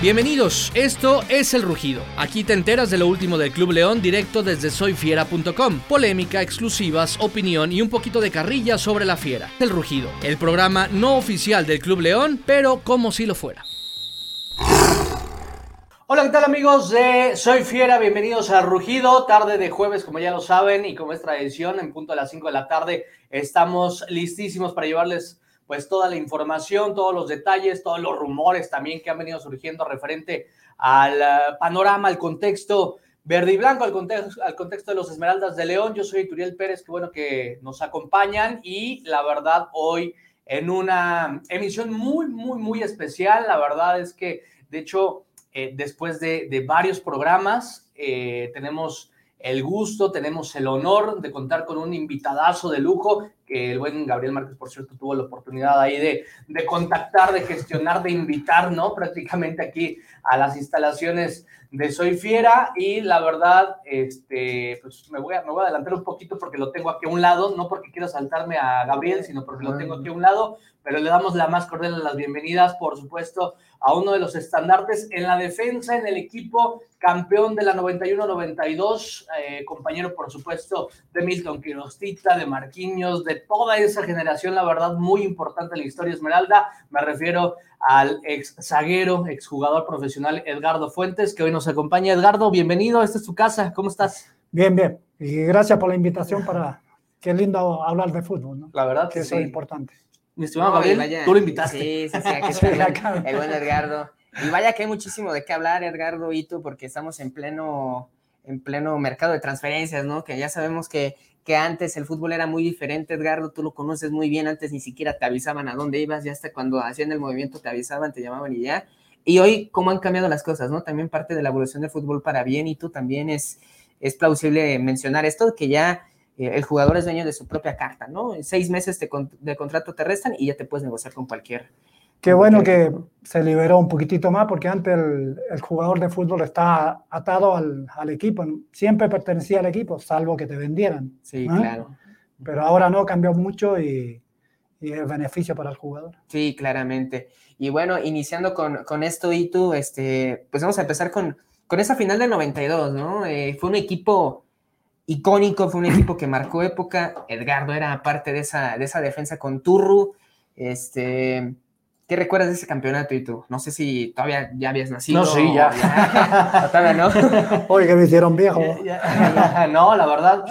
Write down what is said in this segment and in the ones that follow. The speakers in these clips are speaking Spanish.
Bienvenidos, esto es El Rugido. Aquí te enteras de lo último del Club León directo desde soyfiera.com. Polémica, exclusivas, opinión y un poquito de carrilla sobre la fiera. El Rugido, el programa no oficial del Club León, pero como si lo fuera. Hola, ¿qué tal amigos de Soy Fiera? Bienvenidos al Rugido, tarde de jueves, como ya lo saben, y como es tradición, en punto a las 5 de la tarde, estamos listísimos para llevarles pues toda la información, todos los detalles, todos los rumores también que han venido surgiendo referente al eh, panorama, al contexto verde y blanco, al contexto, al contexto de los Esmeraldas de León. Yo soy Turiel Pérez, que bueno que nos acompañan y la verdad hoy en una emisión muy, muy, muy especial. La verdad es que, de hecho, eh, después de, de, varios programas, eh, tenemos el gusto, tenemos el honor de contar con un invitadazo de lujo, que el buen Gabriel Márquez, por cierto, tuvo la oportunidad ahí de, de contactar, de gestionar, de invitar, ¿no? Prácticamente aquí a las instalaciones de Soy Fiera y la verdad, este, pues me voy, a, me voy a adelantar un poquito porque lo tengo aquí a un lado, no porque quiera saltarme a Gabriel, sino porque lo tengo aquí a un lado, pero le damos la más cordial de las bienvenidas, por supuesto, a uno de los estandartes en la defensa, en el equipo campeón de la 91-92, eh, compañero, por supuesto, de Milton Quirostita, de Marquinhos, de toda esa generación, la verdad, muy importante en la historia Esmeralda. Me refiero al ex zaguero, ex jugador profesional Edgardo Fuentes, que hoy nos acompaña. Edgardo, bienvenido, esta es tu casa, ¿cómo estás? Bien, bien, y gracias por la invitación para, qué lindo hablar de fútbol, ¿no? La verdad que, eso sí. es importante. Mi estimado no, Gabriel, tú lo invitaste. Sí, sí, sí, aquí está el, buen, el buen Edgardo. Y vaya que hay muchísimo de qué hablar, Edgardo y tú, porque estamos en pleno, en pleno mercado de transferencias, ¿no? Que ya sabemos que, que antes el fútbol era muy diferente, Edgardo, tú lo conoces muy bien, antes ni siquiera te avisaban a dónde ibas, ya hasta cuando hacían el movimiento te avisaban, te llamaban y ya. Y hoy, cómo han cambiado las cosas, ¿no? También parte de la evolución del fútbol para bien y tú también es, es plausible mencionar esto, que ya eh, el jugador es dueño de su propia carta, ¿no? En seis meses de, de contrato te restan y ya te puedes negociar con cualquier Qué bueno que se liberó un poquitito más porque antes el, el jugador de fútbol estaba atado al, al, equipo, siempre pertenecía al equipo, salvo que te vendieran. Sí, claro. Pero ahora no, cambió mucho y, y, es beneficio para el jugador. Sí, claramente. Y bueno, iniciando con, con esto y tú, este, pues vamos a empezar con, con esa final del 92, ¿no? Eh, fue un equipo icónico, fue un equipo que marcó época. Edgardo era parte de esa, de esa defensa con Turru. Este, ¿Qué recuerdas de ese campeonato y tú? No sé si todavía ya habías nacido. No, sí, ya. ya todavía no. Oye, que me hicieron viejo. no, la verdad.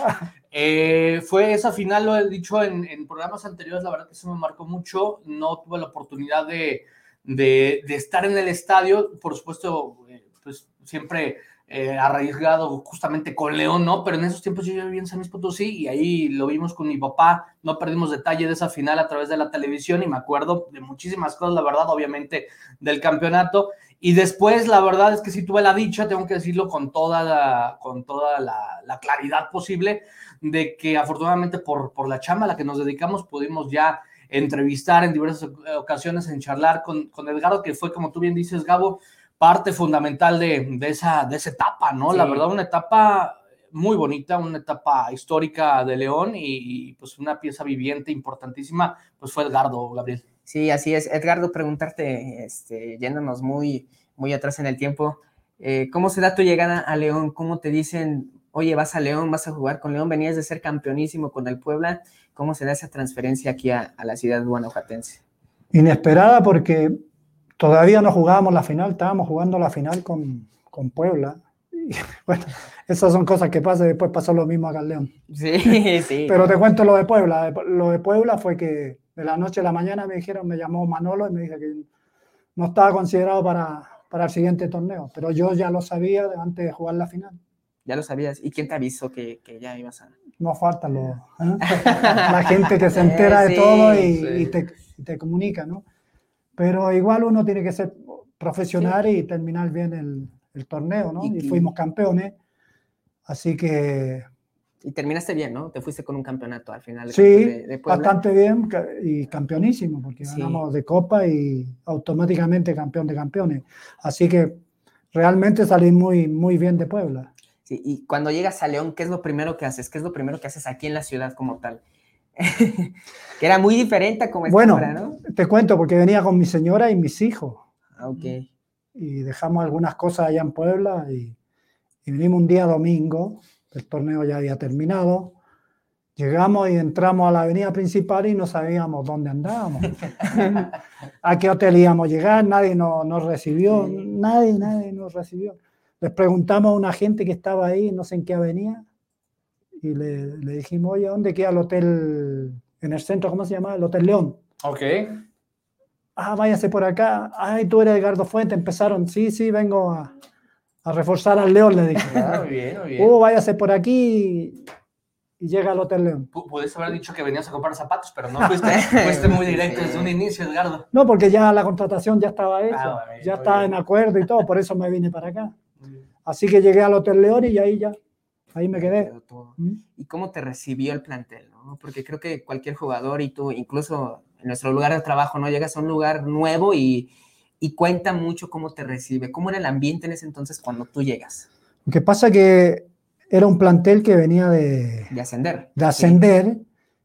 Eh, fue esa final, lo he dicho en, en, programas anteriores, la verdad que eso me marcó mucho. No tuve la oportunidad de, de, de estar en el estadio. Por supuesto, pues siempre eh, arriesgado justamente con León, ¿no? Pero en esos tiempos yo vivía en San Luis Potosí y ahí lo vimos con mi papá, no perdimos detalle de esa final a través de la televisión y me acuerdo de muchísimas cosas, la verdad, obviamente, del campeonato. Y después, la verdad es que sí tuve la dicha, tengo que decirlo con toda la, con toda la, la claridad posible, de que afortunadamente por, por la chamba a la que nos dedicamos pudimos ya entrevistar en diversas ocasiones, en charlar con, con Edgardo, que fue, como tú bien dices, Gabo, parte fundamental de, de, esa, de esa etapa, ¿no? Sí. La verdad, una etapa muy bonita, una etapa histórica de León y, y, pues una pieza viviente importantísima, pues fue Edgardo, Gabriel. Sí, así es. Edgardo, preguntarte, este, yéndonos muy, muy atrás en el tiempo, eh, ¿cómo se da tu llegada a León? ¿Cómo te dicen, oye, vas a León, vas a jugar con León, venías de ser campeonísimo con el Puebla? ¿Cómo se da esa transferencia aquí a, a la ciudad guanajuatense? Inesperada porque todavía no jugábamos la final, estábamos jugando la final con, con Puebla. Y, bueno, esas son cosas que pasan, después pasó lo mismo acá en León. Sí, sí. Pero te cuento lo de Puebla. Lo de Puebla fue que de la noche a la mañana me dijeron, me llamó Manolo y me dijo que no estaba considerado para, para el siguiente torneo, pero yo ya lo sabía antes de jugar la final. Ya lo sabías. ¿Y quién te avisó que, que ya ibas a...? No falta lo, ¿eh? la gente que se entera de sí, todo y, sí. y, te, y te comunica, ¿no? Pero igual uno tiene que ser profesional sí. y terminar bien el, el torneo, ¿no? Y, y, fuimos campeones, así que... Y terminaste bien, ¿no? Te fuiste con un campeonato al final. Sí, de, de bastante bien y campeonísimo, porque sí. ganamos de Copa y automáticamente campeón de campeones. Así que realmente salí muy, muy bien de Puebla. Sí, y cuando llegas a León, ¿qué es lo primero que haces? ¿Qué es lo primero que haces aquí en la ciudad como tal? Que era muy diferente a como bueno, ahora, ¿no? Te cuento, porque venía con mi señora y mis hijos. Ah, ok. y dejamos algunas cosas allá en Puebla y, y vinimos un día domingo, el torneo ya había terminado, Llegamos y entramos a la avenida principal y no sabíamos dónde andábamos. a qué hotel íbamos a llegar, nadie nos, nos recibió, nadie, nadie nos recibió. Les preguntamos a una gente que estaba ahí, no sé en qué avenida, y le, le dijimos, oye, ¿dónde queda el hotel en el centro? ¿Cómo se llama? El Hotel León. Ok. Ah, váyase por acá. Ay, tú eres Edgardo Fuente. Empezaron, sí, sí, vengo a, a reforzar al León, le dije. Ah, muy bien, muy bien. Uh, váyase por aquí y llega al Hotel León. Pu- Puedes haber dicho que venías a comprar zapatos, pero no fuiste, fuiste muy directo desde un inicio, Edgardo. No, porque ya la contratación ya estaba hecha, Ah, bueno, ya estaba bien. en acuerdo y todo, por eso me vine para acá. Así que llegué al Hotel León y ahí ya, ahí me quedé. Todo. ¿Mm? ¿Y cómo te recibió el plantel? ¿no? Porque creo que cualquier jugador y tú, incluso en nuestro lugar de trabajo, ¿no? Llegas a un lugar nuevo y, y cuenta mucho cómo te recibe. ¿Cómo era el ambiente en ese entonces cuando tú llegas? Lo que pasa que era un plantel que venía de, De ascender. de ascender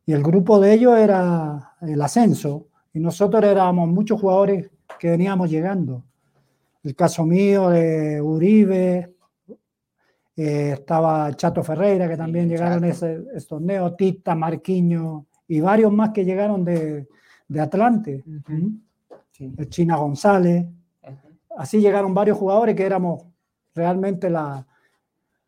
y el grupo de ellos era el ascenso y nosotros éramos muchos jugadores que veníamos llegando. El caso mío de Uribe, eh, estaba Chato Ferreira que también llegaron a ese, ese torneo, Tita, Marquiño y varios más que llegaron de, de Atlante, Ujú. ¿Mm? Sí. China González, Ujú. así llegaron varios jugadores que éramos realmente la-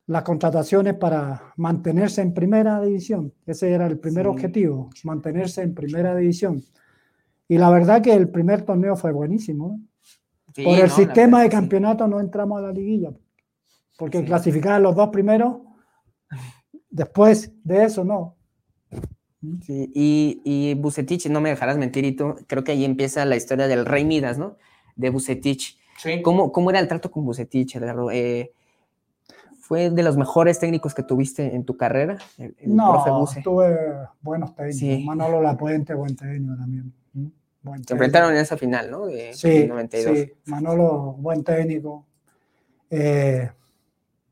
las contrataciones para mantenerse en primera división. Ese era el primer Sí. objetivo, mantenerse en primera división. Y la verdad que el primer torneo fue buenísimo. ¿eh? Sí, Por no, el la sistema de sí. campeonato no entramos a la liguilla, porque Sí. clasificaban los dos primeros, después de eso no. Sí, y, y Bucetich, no me dejarás mentir, y tú, creo que ahí empieza la historia del Rey Midas, ¿no? De Bucetich. Sí. ¿Cómo, cómo era el trato con Bucetich, Edgardo? Eh, ¿Fue de los mejores técnicos que tuviste en tu carrera? El, el profe No, Buce. tuve buenos técnicos. Sí. Manolo Lapuente, buen técnico también. ¿Mm? Buen Se enfrentaron en esa final, ¿no? De Sí, del 92. sí, Manolo, buen técnico. Eh,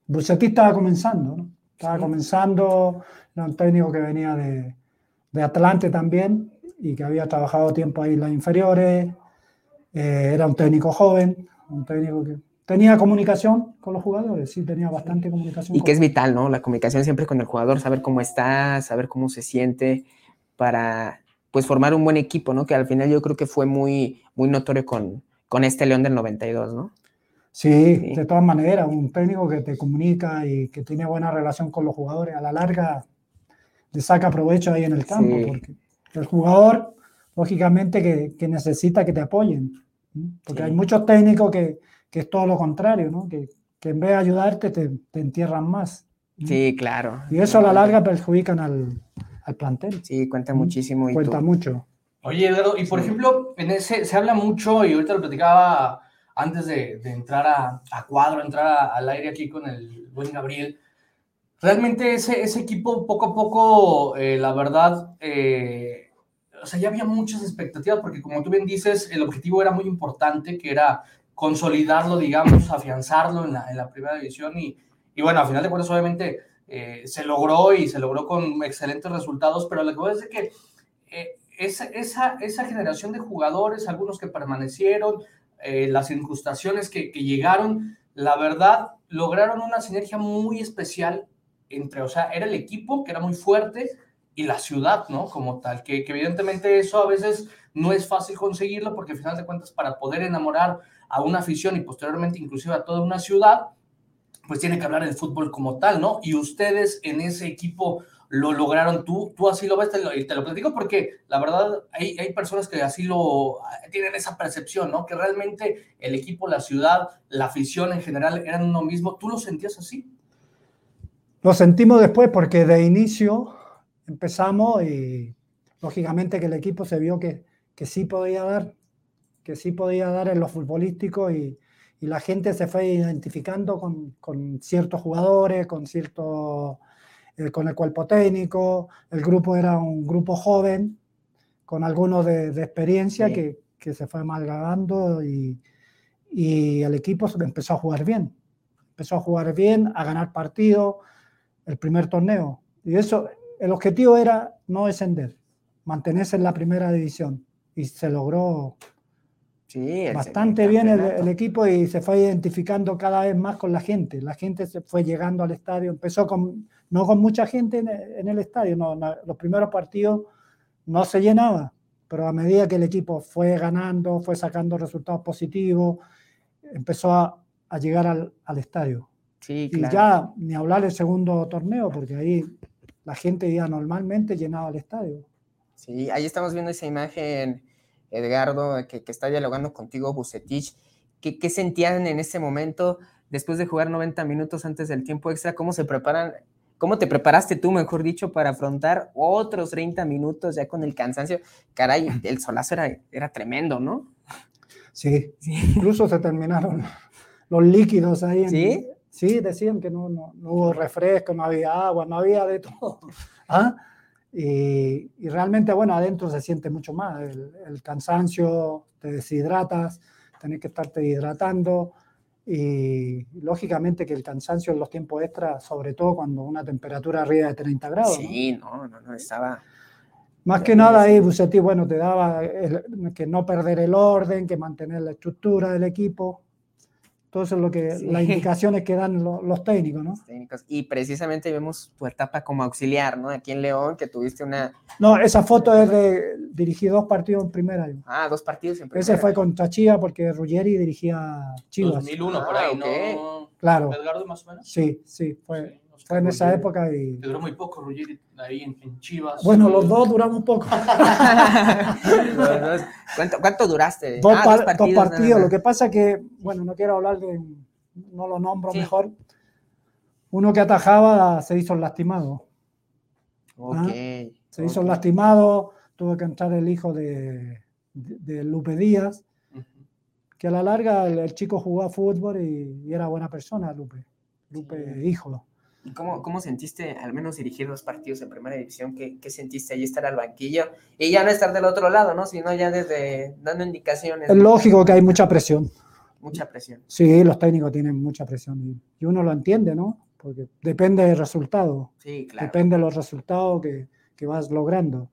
Bucetich estaba comenzando, ¿no? Estaba Sí. comenzando, era un técnico que venía de, de Atlante también y que había trabajado tiempo ahí en las inferiores. Eh, era un técnico joven, un técnico que tenía comunicación con los jugadores, sí, tenía bastante comunicación. Y con- que es vital, ¿no? La comunicación siempre con el jugador, saber cómo está, saber cómo se siente, para pues formar un buen equipo, ¿no? Que al final yo creo que fue muy, muy notorio con, con este León del 92, ¿no? Sí, Sí. de todas maneras, un técnico que te comunica y que tiene buena relación con los jugadores, a la larga le saca provecho ahí en el campo, Sí. porque el jugador, lógicamente, que, que necesita que te apoyen, ¿m? porque Sí. hay muchos técnicos que, que es todo lo contrario, ¿no? que, que en vez de ayudarte te, te entierran más. Sí, claro. Y eso a la larga perjudican al, al plantel, Sí, cuenta muchísimo. Y cuenta tú- mucho. Oye, Eduardo, y por Sí. ejemplo, en ese se habla mucho, y ahorita lo platicaba antes de, de entrar a, a cuadro, entrar a- al aire aquí con el buen Gabriel. Realmente ese, ese equipo, poco a poco, eh, la verdad, eh, o sea, ya había muchas expectativas, porque como tú bien dices, el objetivo era muy importante, que era consolidarlo, digamos, afianzarlo en la, en la primera división, y, y bueno, a final de cuentas, obviamente, eh, se logró y se logró con excelentes resultados, pero lo que voy a decir es que eh, esa, esa, esa generación de jugadores, algunos que permanecieron, eh, las incrustaciones que, que llegaron, la verdad, lograron una sinergia muy especial entre, o sea, era el equipo que era muy fuerte y la ciudad, ¿no? Como tal, que, que evidentemente eso a veces no es fácil conseguirlo porque al final de cuentas para poder enamorar a una afición y posteriormente inclusive a toda una ciudad, pues tiene que hablar del fútbol como tal, ¿no? Y ustedes en ese equipo lo lograron, tú, tú así lo ves, te lo, y te lo platico porque la verdad hay, hay personas que así lo tienen esa percepción, ¿no? Que realmente el equipo, la ciudad, la afición en general eran uno mismo. ¿Tú lo sentías así? Lo sentimos después porque de inicio empezamos y lógicamente que el equipo se vio que, que sí podía dar, que sí podía dar en lo futbolístico y, y la gente se fue identificando con, con ciertos jugadores, con cierto, eh, con el cuerpo técnico. El grupo era un grupo joven, con algunos de, de experiencia Sí. que, que se fue malgando y, y el equipo empezó a jugar bien. Empezó a jugar bien, a ganar partidos el primer torneo. Y eso, el objetivo era no descender, mantenerse en la primera división. Y se logró, bastante bien el, equipo y se fue identificando cada vez más con la gente. La gente se fue llegando al estadio, empezó con, no con mucha gente en, el estadio, no, los primeros partidos no se llenaba, pero a medida que el equipo fue ganando, fue sacando resultados positivos, empezó a, llegar al, estadio. Sí, Y ya ni hablar del segundo torneo, porque ahí la gente ya normalmente llenaba el estadio. Sí, ahí estamos viendo esa imagen Edgardo, que, está dialogando contigo, Bucetich. ¿Qué, ¿Qué, sentían en ese momento después de jugar 90 minutos antes del tiempo extra? ¿Cómo se preparan? ¿Cómo te preparaste tú, mejor dicho, para afrontar otros 30 minutos ya con el cansancio? Caray, el solazo era, era tremendo, ¿no? Sí, incluso se terminaron los líquidos ahí. ¿Sí? Sí, decían que no, no, no, hubo refresco, no había agua, no había de todo. ¿Ah? Y, realmente, bueno, adentro se siente mucho más. El, cansancio, te deshidratas, tenés que estarte hidratando. Y lógicamente que el cansancio en los tiempos extras, sobre todo cuando una temperatura arriba de 30 grados. Sí, no, no, no, estaba. Más que nada ahí Bucetti, bueno, te daba que no perder el orden, que mantener la estructura del equipo. Todo eso es lo que, las indicaciones que dan los técnicos, ¿no? técnicos. Y precisamente vemos tu etapa como auxiliar, ¿no? Aquí en León, que tuviste una... No, esa foto es de... Dirigí dos partidos en primera. año. Ah, dos partidos en primera. Ese fue contra Chivas porque Ruggeri dirigía Chivas. 2001, por ahí, ah, ¿no? Claro. ¿Edgardo más o menos? Sí, sí, fue fue en esa época y... Te duró muy poco, Ruggeri, ahí en, Chivas. Bueno, los dos duramos poco. ¿Cuánto, duraste? Dos, ah, partidos. Lo que pasa que, bueno, no quiero hablar de... No lo nombro mejor. Uno que atajaba se hizo lastimado. Ok. ¿Ah? Se hizo lastimado, tuvo que entrar el hijo de, de, Lupe Díaz, que a la larga el, chico jugó a fútbol y, y, era buena persona, Lupe. Lupe, hijo. ¿Y cómo, cómo, sentiste al menos dirigir dos partidos en primera división? ¿Qué, ¿Qué, sentiste ahí estar al banquillo? Y ya no estar del otro lado, ¿no? Sino ya desde dando indicaciones. Es lógico que hay mucha presión. Mucha presión. Sí, los técnicos tienen mucha presión y, uno lo entiende, ¿no? Porque depende del resultado. Sí, claro. Depende de los resultados que, que vas logrando.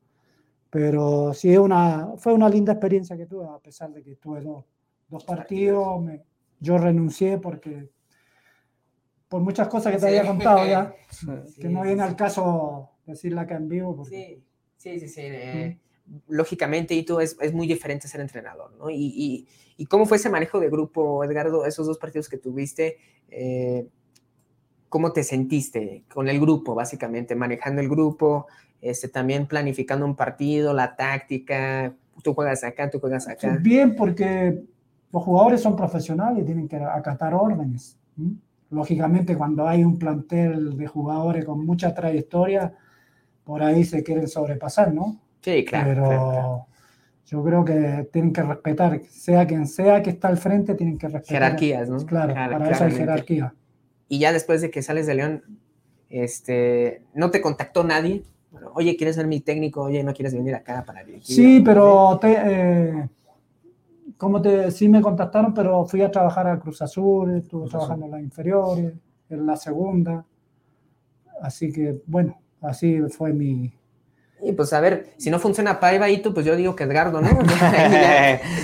Pero sí, una, fue una linda experiencia que tuve, a pesar de que tuve dos, dos partidos. Me, yo renuncié porque por muchas cosas que te había contado ya, que no viene al caso decirla acá en vivo. Sí, sí, sí, sí. Eh, lógicamente, y tú es, es, muy diferente ser entrenador, ¿no? Y, y, cómo fue ese manejo de grupo, Edgardo, esos dos partidos que tuviste? Eh, ¿Cómo te sentiste con el grupo, básicamente, manejando el grupo, este, también planificando un partido, la táctica? Tú juegas acá, tú juegas acá. Bien, porque los jugadores son profesionales y tienen que acatar órdenes. Lógicamente, cuando hay un plantel de jugadores con mucha trayectoria, por ahí se quieren sobrepasar, ¿no? Sí, claro. Pero yo creo que tienen que respetar, sea quien sea que está al frente, tienen que respetar. Jerarquías, ¿no? Claro, para eso hay jerarquía. Y ya después de que sales de León, este, ¿no te contactó nadie? Oye, ¿quieres ser mi técnico? Oye, ¿no quieres venir acá para dirigir? Sí, pero te, eh, como te, sí me contactaron, pero fui a trabajar a Cruz Azul, estuve trabajando en las inferiores, en la segunda. Así que, bueno, así fue mi, y pues a ver, si no funciona Paiva y tú, pues yo digo que Edgardo, ¿no?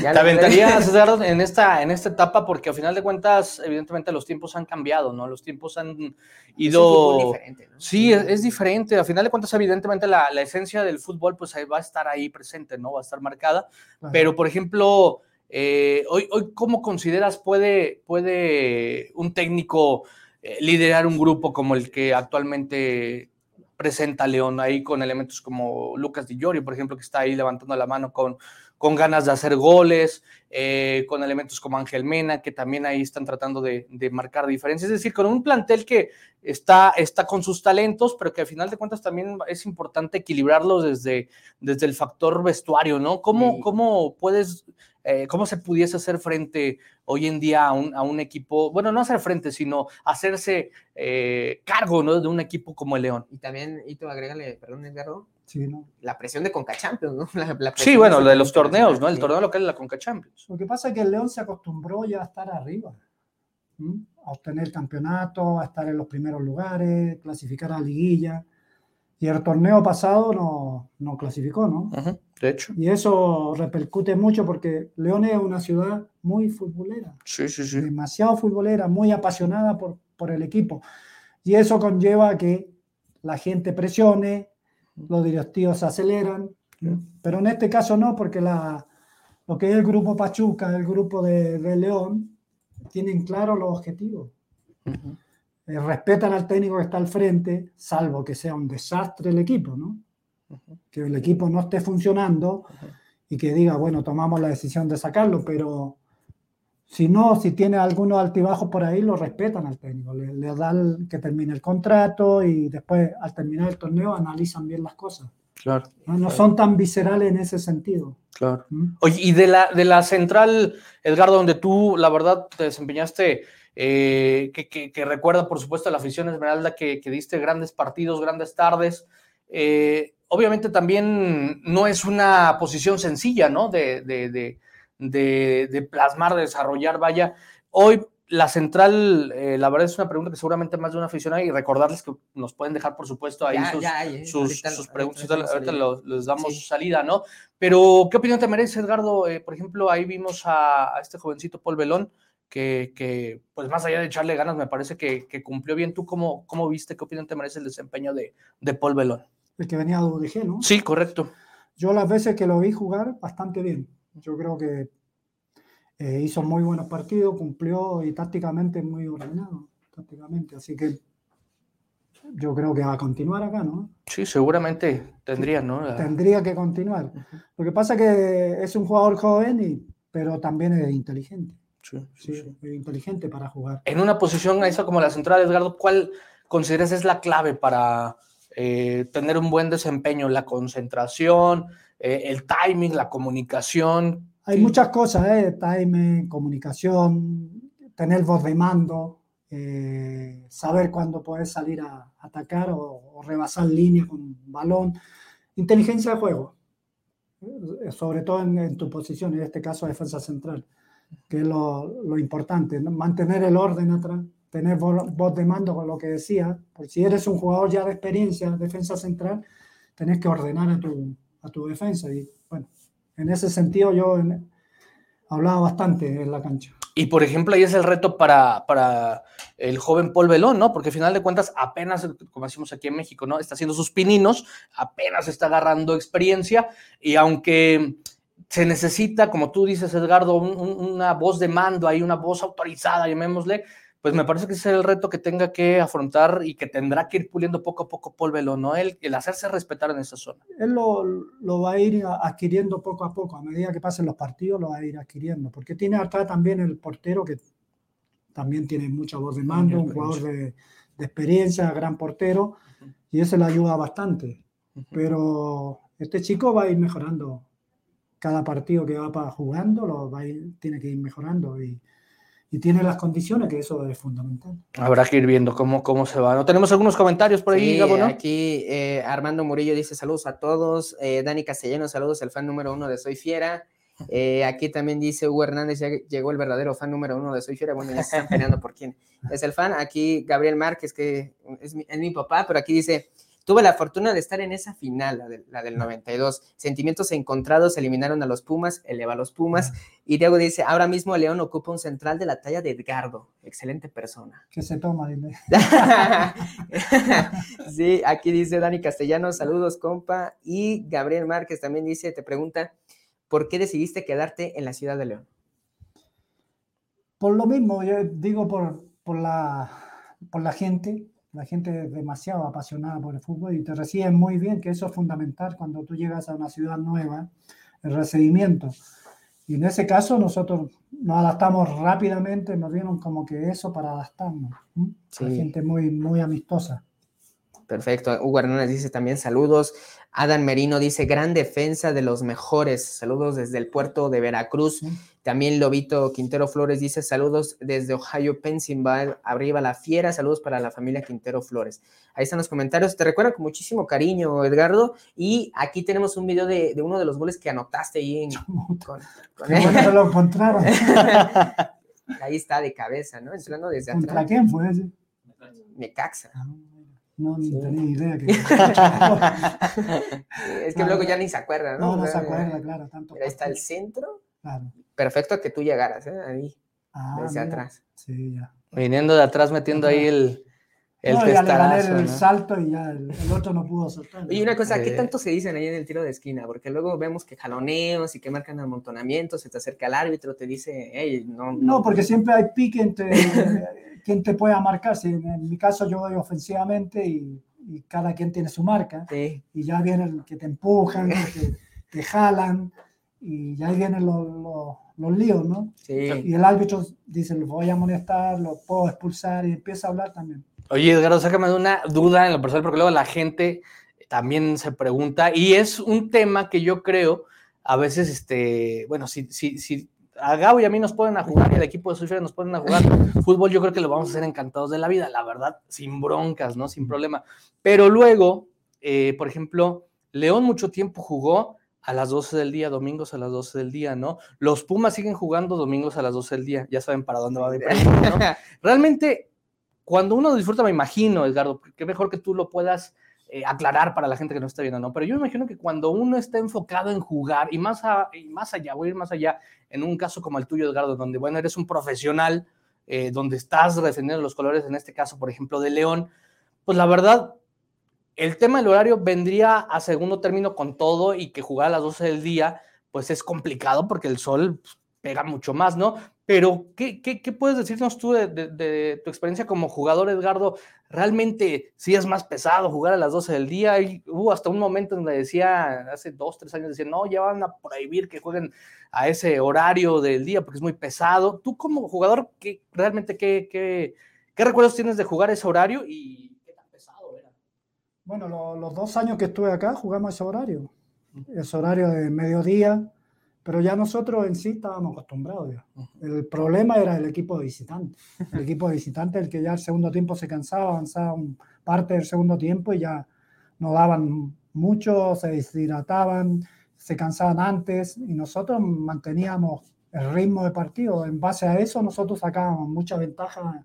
Te aventarías, Edgardo, en esta, en esta etapa, porque al final de cuentas, evidentemente los tiempos han cambiado, ¿no? Los tiempos han ido. Es diferente, ¿no? Sí, es, diferente. Al final de cuentas, evidentemente, la, la, esencia del fútbol, pues va a estar ahí presente, ¿no? Va a estar marcada. Pero, por ejemplo, eh, hoy, hoy, ¿cómo consideras puede, puede un técnico eh, liderar un grupo como el que actualmente presenta León ahí con elementos como Lucas Di Llorio, por ejemplo, que está ahí levantando la mano con, con ganas de hacer goles, eh, con elementos como Ángel Mena, que también ahí están tratando de, marcar diferencias. Es decir, con un plantel que está, está con sus talentos, pero que al final de cuentas también es importante equilibrarlos desde, desde el factor vestuario, ¿no? ¿Cómo, cómo puedes eh, cómo se pudiese hacer frente hoy en día a un, equipo, bueno, no hacer frente, sino hacerse eh, cargo ¿no? de un equipo como el León. Y también, y tú agrégale, perdón, Edgardo, sí, ¿no? la presión de Conca Champions, ¿no? sí, bueno, de, de los torneos, ¿no? El torneo local de la Conca Champions. Lo que pasa es que el León se acostumbró ya a estar arriba, a obtener campeonato, a estar en los primeros lugares, clasificar a la liguilla. Y el torneo pasado no, no clasificó, ¿no? De hecho. Y eso repercute mucho porque León es una ciudad muy futbolera. Sí, sí, sí. Demasiado futbolera, muy apasionada por, por el equipo. Y eso conlleva que la gente presione, los directivos se aceleran, pero en este caso no, porque la, lo que es el grupo Pachuca, el grupo de, de León, tienen claros los objetivos. Eh, respetan al técnico que está al frente, salvo que sea un desastre el equipo, ¿no? Que el equipo no esté funcionando y que diga, bueno, tomamos la decisión de sacarlo, pero si no, si tiene algunos altibajos por ahí, lo respetan al técnico, le, le dan que termine el contrato y después al terminar el torneo analizan bien las cosas. Claro. No, son tan viscerales en ese sentido. Claro. ¿Mm? Oye, y de la, de la central, Edgardo, donde tú, la verdad, te desempeñaste, eh, que, recuerda, por supuesto, a la afición Esmeralda, que, diste grandes partidos, grandes tardes. Eh, obviamente también no es una posición sencilla, ¿no? De, de, de, de plasmar, de desarrollar, vaya. Hoy la central, eh, la verdad es una pregunta que seguramente más de una aficionada y recordarles que nos pueden dejar, por supuesto, ahí sus, sus, preguntas. Ahorita, les damos salida, ¿no? Pero, ¿qué opinión te merece, Edgardo? Eh, por ejemplo, ahí vimos a, este jovencito Paul Belón, que, que, pues más allá de echarle ganas, me parece que, que, cumplió bien. ¿Tú cómo, cómo viste? ¿Qué opinión te merece el desempeño de, de Paul Belón? El que venía de UDG, ¿no? Sí, correcto. Yo las veces que lo vi jugar, bastante bien. Yo creo que eh, hizo muy buenos partidos, cumplió y tácticamente muy ordenado, tácticamente. Así que yo creo que va a continuar acá, ¿no? Sí, seguramente tendría, ¿no? Tendría que continuar. Lo que pasa es que es un jugador joven, y, pero también es inteligente. Sí, sí, Es inteligente para jugar. En una posición esa como la central, Edgardo, ¿cuál consideras es la clave para eh, tener un buen desempeño? La concentración, eh, el timing, la comunicación. Hay muchas cosas, ¿eh? Time, comunicación, tener voz de mando, eh, saber cuándo puedes salir a atacar o, rebasar línea con balón. Inteligencia de juego, sobre todo en, tu posición, en este caso defensa central, que es lo, importante, mantener el orden atrás, tener voz de mando con lo que decía, porque si eres un jugador ya de experiencia, defensa central, tenés que ordenar a tu, a tu defensa y bueno, en ese sentido yo hablaba bastante en la cancha. Y por ejemplo, ahí es el reto para, para el joven Paul Belón, ¿no? Porque al final de cuentas, apenas, como decimos aquí en México, ¿no? Está haciendo sus pininos, apenas está agarrando experiencia y aunque se necesita, como tú dices, Edgardo, una voz de mando, hay una voz autorizada, llamémosle, pues me parece que ese es el reto que tenga que afrontar y que tendrá que ir puliendo poco a poco Paul Velo, ¿no? El, el hacerse respetar en esa zona. Él lo, lo, va a ir adquiriendo poco a poco, a medida que pasen los partidos lo va a ir adquiriendo, porque tiene acá también el portero que también tiene mucha voz de mando, un jugador de, de, experiencia, gran portero, y ese le ayuda bastante. Pero este chico va a ir mejorando. Cada partido que va para jugando, lo va a ir, tiene que ir mejorando. Y y tiene las condiciones, que eso es fundamental. Habrá que ir viendo cómo, cómo se va. ¿No tenemos algunos comentarios por ahí, sí, Aquí eh, Armando Murillo dice saludos a todos. Eh, Dani Castellano, saludos, el fan número uno de Soy Fiera. Eh, aquí también dice Hugo Hernández, ya llegó el verdadero fan número uno de Soy Fiera. Bueno, ya se están peleando por quién es el fan. Aquí Gabriel Márquez, que es mi, es mi papá, pero aquí dice Tuve la fortuna de estar en esa final, la, del 92. Sentimientos encontrados eliminaron a los Pumas, eleva a los Pumas. Y Diego dice, ahora mismo León ocupa un central de la talla de Edgardo. Excelente persona. Que se toma, dime. sí, aquí dice Dani Castellano, saludos, compa. Y Gabriel Márquez también dice, te pregunta, ¿por qué decidiste quedarte en la ciudad de León? Por lo mismo, yo digo por, por, la, por la gente, la gente es demasiado apasionada por el fútbol y te reciben muy bien, que eso es fundamental cuando tú llegas a una ciudad nueva, el recibimiento. Y en ese caso nosotros nos adaptamos rápidamente, nos dieron como que eso para adaptarnos. La gente muy, muy amistosa. Perfecto. Hugo Hernández dice también saludos. Adam Merino dice gran defensa de los mejores. Saludos desde el puerto de Veracruz. También Lobito Quintero Flores dice saludos desde Ohio, Pennsylvania, arriba la fiera, saludos para la familia Quintero Flores. Ahí están los comentarios, te recuerdo con muchísimo cariño, Edgardo, y aquí tenemos un video de, uno de los goles que anotaste ahí en... Con, lo encontraron. ahí está de cabeza, ¿no? Entrando desde atrás. ¿Contra quién fue ese? Necaxa. Ah, No, ni tenía idea. Que... es que luego ya ni se acuerda, ¿no? No, no se acuerda, claro. Tanto ahí está el centro. Claro. Perfecto que tú llegaras, ¿eh? Ahí. Ah, desde atrás. Sí, ya. Viniendo de atrás, metiendo ahí el, el no, ya le gané el salto y ya el, otro no pudo saltar. Y una cosa, ¿qué tanto se dicen ahí en el tiro de esquina? Porque luego vemos que jaloneos y que marcan amontonamientos, se te acerca el árbitro, te dice, hey, no, no. No, porque siempre hay pique entre quien te pueda marcar. Si en, mi caso yo voy ofensivamente y, y, cada quien tiene su marca. Sí. Y ya vienen que te empujan, que te jalan y ya vienen los, los, los líos, ¿no? Sí. Y el árbitro dice, lo voy a molestar, lo puedo expulsar y empieza a hablar también. Oye, Edgardo, sácame de una duda en lo personal, porque luego la gente también se pregunta, y es un tema que yo creo, a veces, este, bueno, si, si, si a Gabo y a mí nos ponen a jugar y al equipo de Sufre nos ponen a jugar fútbol, yo creo que lo vamos a hacer encantados de la vida, la verdad, sin broncas, ¿no? Sin problema. Pero luego, eh, por ejemplo, León mucho tiempo jugó a las 12 del día, domingos a las 12 del día, ¿no? Los Pumas siguen jugando domingos a las 12 del día, ya saben para dónde va pregunta, ¿no? Realmente cuando uno disfruta, me imagino, Edgardo, que mejor que tú lo puedas eh, aclarar para la gente que no está viendo, ¿no? Pero yo me imagino que cuando uno está enfocado en jugar y más, y más allá, voy a ir más allá, en un caso como el tuyo, Edgardo, donde, bueno, eres un profesional, eh, donde estás defendiendo los colores, en este caso, por ejemplo, de León, pues la verdad, el tema del horario vendría a segundo término con todo y que jugar a las 12 del día, pues es complicado porque el sol pues, pega mucho más, ¿no? Pero, ¿qué, qué, qué puedes decirnos tú de, de, tu experiencia como jugador, Edgardo? ¿Realmente sí es más pesado jugar a las 12 del día? Y hubo hasta un momento donde decía, hace dos, tres años, decía, no, ya van a prohibir que jueguen a ese horario del día porque es muy pesado. Tú como jugador, ¿qué, realmente qué, qué, qué recuerdos tienes de jugar ese horario y qué tan pesado era? Bueno, los dos años que estuve acá jugamos ese horario. Ese horario de mediodía, pero ya nosotros en sí estábamos acostumbrados. Ya. El problema era el equipo de visitante. El equipo de visitante, el que ya el segundo tiempo se cansaba, avanzaba parte del segundo tiempo y ya no daban mucho, se deshidrataban, se cansaban antes y nosotros manteníamos el ritmo de partido. En base a eso nosotros sacábamos mucha ventaja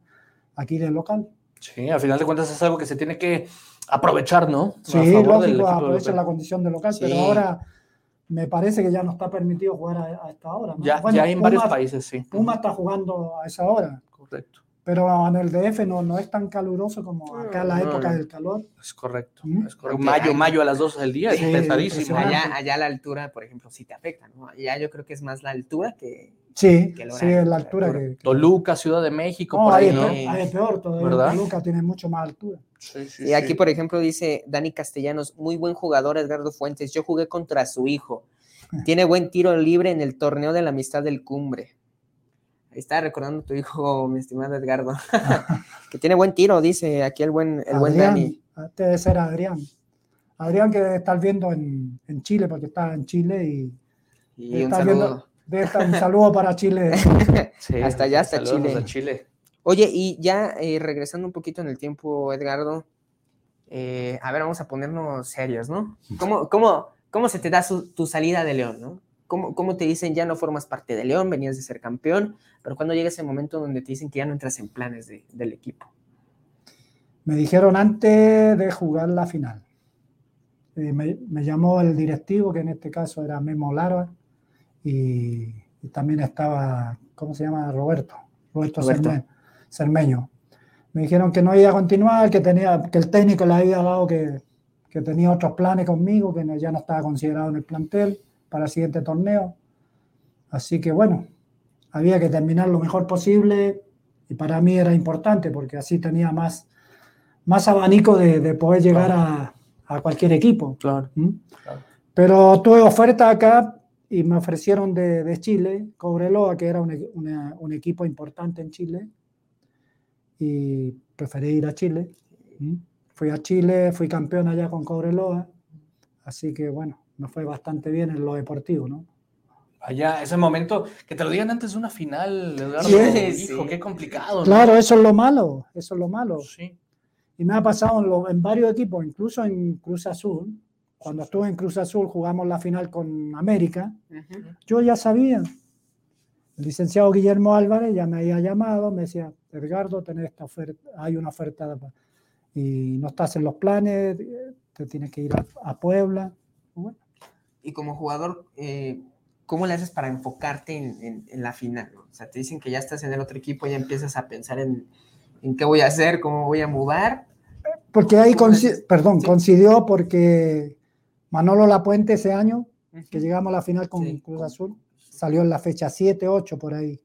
aquí del local. Sí, al final de cuentas es algo que se tiene que aprovechar, ¿no? Sí, lógico, aprovechar la condición de local, pero ahora me parece que ya no está permitido jugar a, esta hora. Ya, ya en varios países, sí. Puma está jugando a esa hora. Correcto. Pero en el DF no, no es tan caluroso como acá en la época del calor. Es correcto. ¿Mm? es correcto. Mayo, mayo a las 12 del día, es pesadísimo. Allá, allá la altura, por ejemplo, sí te afecta, ¿no? Allá yo creo que es más la altura que, Sí, sí, es la altura que, Toluca, Ciudad de México, por ahí, ¿no? Ahí es peor, Toluca tiene mucho más altura. y aquí, por ejemplo, dice Dani Castellanos, muy buen jugador Edgardo Fuentes, yo jugué contra su hijo, tiene buen tiro libre en el torneo de la amistad del Cumbre. Ahí está recordando tu hijo, mi estimado Edgardo, que tiene buen tiro, dice aquí el buen, el buen Dani. Debe ser Adrián. Adrián que estás viendo en, en, Chile, porque está en Chile y, y un saludo. Un saludo para Chile. hasta allá, hasta Chile. Chile. Oye, y ya eh, regresando un poquito en el tiempo, Edgardo, eh, a ver, vamos a ponernos serios, ¿no? ¿Cómo, cómo, cómo se te da tu salida de León, ¿no? ¿Cómo, ¿Cómo, te dicen ya no formas parte de León, venías de ser campeón, pero cuando llega ese momento donde te dicen que ya no entras en planes de, del equipo? Me dijeron antes de jugar la final. Eh, me, me, llamó el directivo, que en este caso era Memo Lara, y, y también estaba, ¿cómo se llama? Roberto, Roberto, Roberto. Cermeño. Me dijeron que no iba a continuar, que, tenía, que el técnico le había dado que, que tenía otros planes conmigo, que ya no estaba considerado en el plantel para el siguiente torneo. Así que bueno, había que terminar lo mejor posible y para mí era importante porque así tenía más, más abanico de, de poder llegar a, a, cualquier equipo. Claro, ¿Mm? claro. Pero tuve oferta acá y me ofrecieron de, de Chile, Cobreloa, que era un, una, un, equipo importante en Chile, y preferí ir a Chile. Fui a Chile, fui campeón allá con Cobreloa, así que bueno, me fue bastante bien en lo deportivo, ¿no? Allá, ese momento, que te lo digan antes de una final, Eduardo, sí, hijo, sí. qué complicado. Claro, eso es lo malo, eso es lo malo. Sí. Y me ha pasado en, lo, en, varios equipos, incluso en Cruz Azul, cuando estuve en Cruz Azul jugamos la final con América, uh -huh. yo ya sabía, el licenciado Guillermo Álvarez ya me había llamado, me decía, Edgardo, tenés esta oferta, hay una oferta y no estás en los planes, te tienes que ir a, Puebla. Y como jugador, eh, ¿cómo le haces para enfocarte en, la final? O sea, te dicen que ya estás en el otro equipo, ya empiezas a pensar en, qué voy a hacer, cómo voy a mudar. Porque ahí, perdón, coincidió porque Manolo Lapuente ese año, que llegamos a la final con Cruz Azul, salió en la fecha 7, 8 por ahí,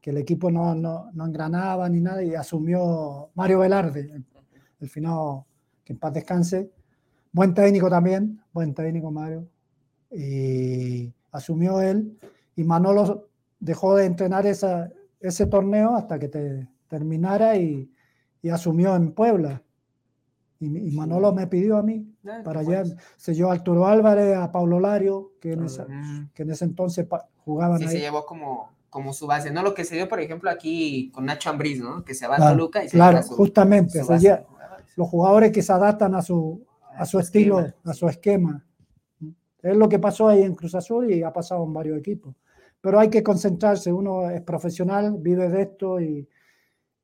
que el equipo no, no, no engranaba ni nada y asumió Mario Velarde, el final, que en paz descanse. Buen técnico también, buen técnico Mario. Y asumió él y Manolo dejó de entrenar esa, ese torneo hasta que te, terminara y, y, asumió en Puebla. Y, Manolo me pidió a mí ah, para allá. Se llevó a Arturo Álvarez, a Paulo Lario, que en, esa, que en ese entonces jugaban sí, se llevó como, como su base. No lo que se dio, por ejemplo, aquí con Nacho Ambriz, ¿no? Que se va a Toluca y se Claro, justamente. los jugadores que se adaptan a su, a su estilo, a su esquema. Es lo que pasó ahí en Cruz Azul y ha pasado en varios equipos. Pero hay que concentrarse, uno es profesional, vive de esto y,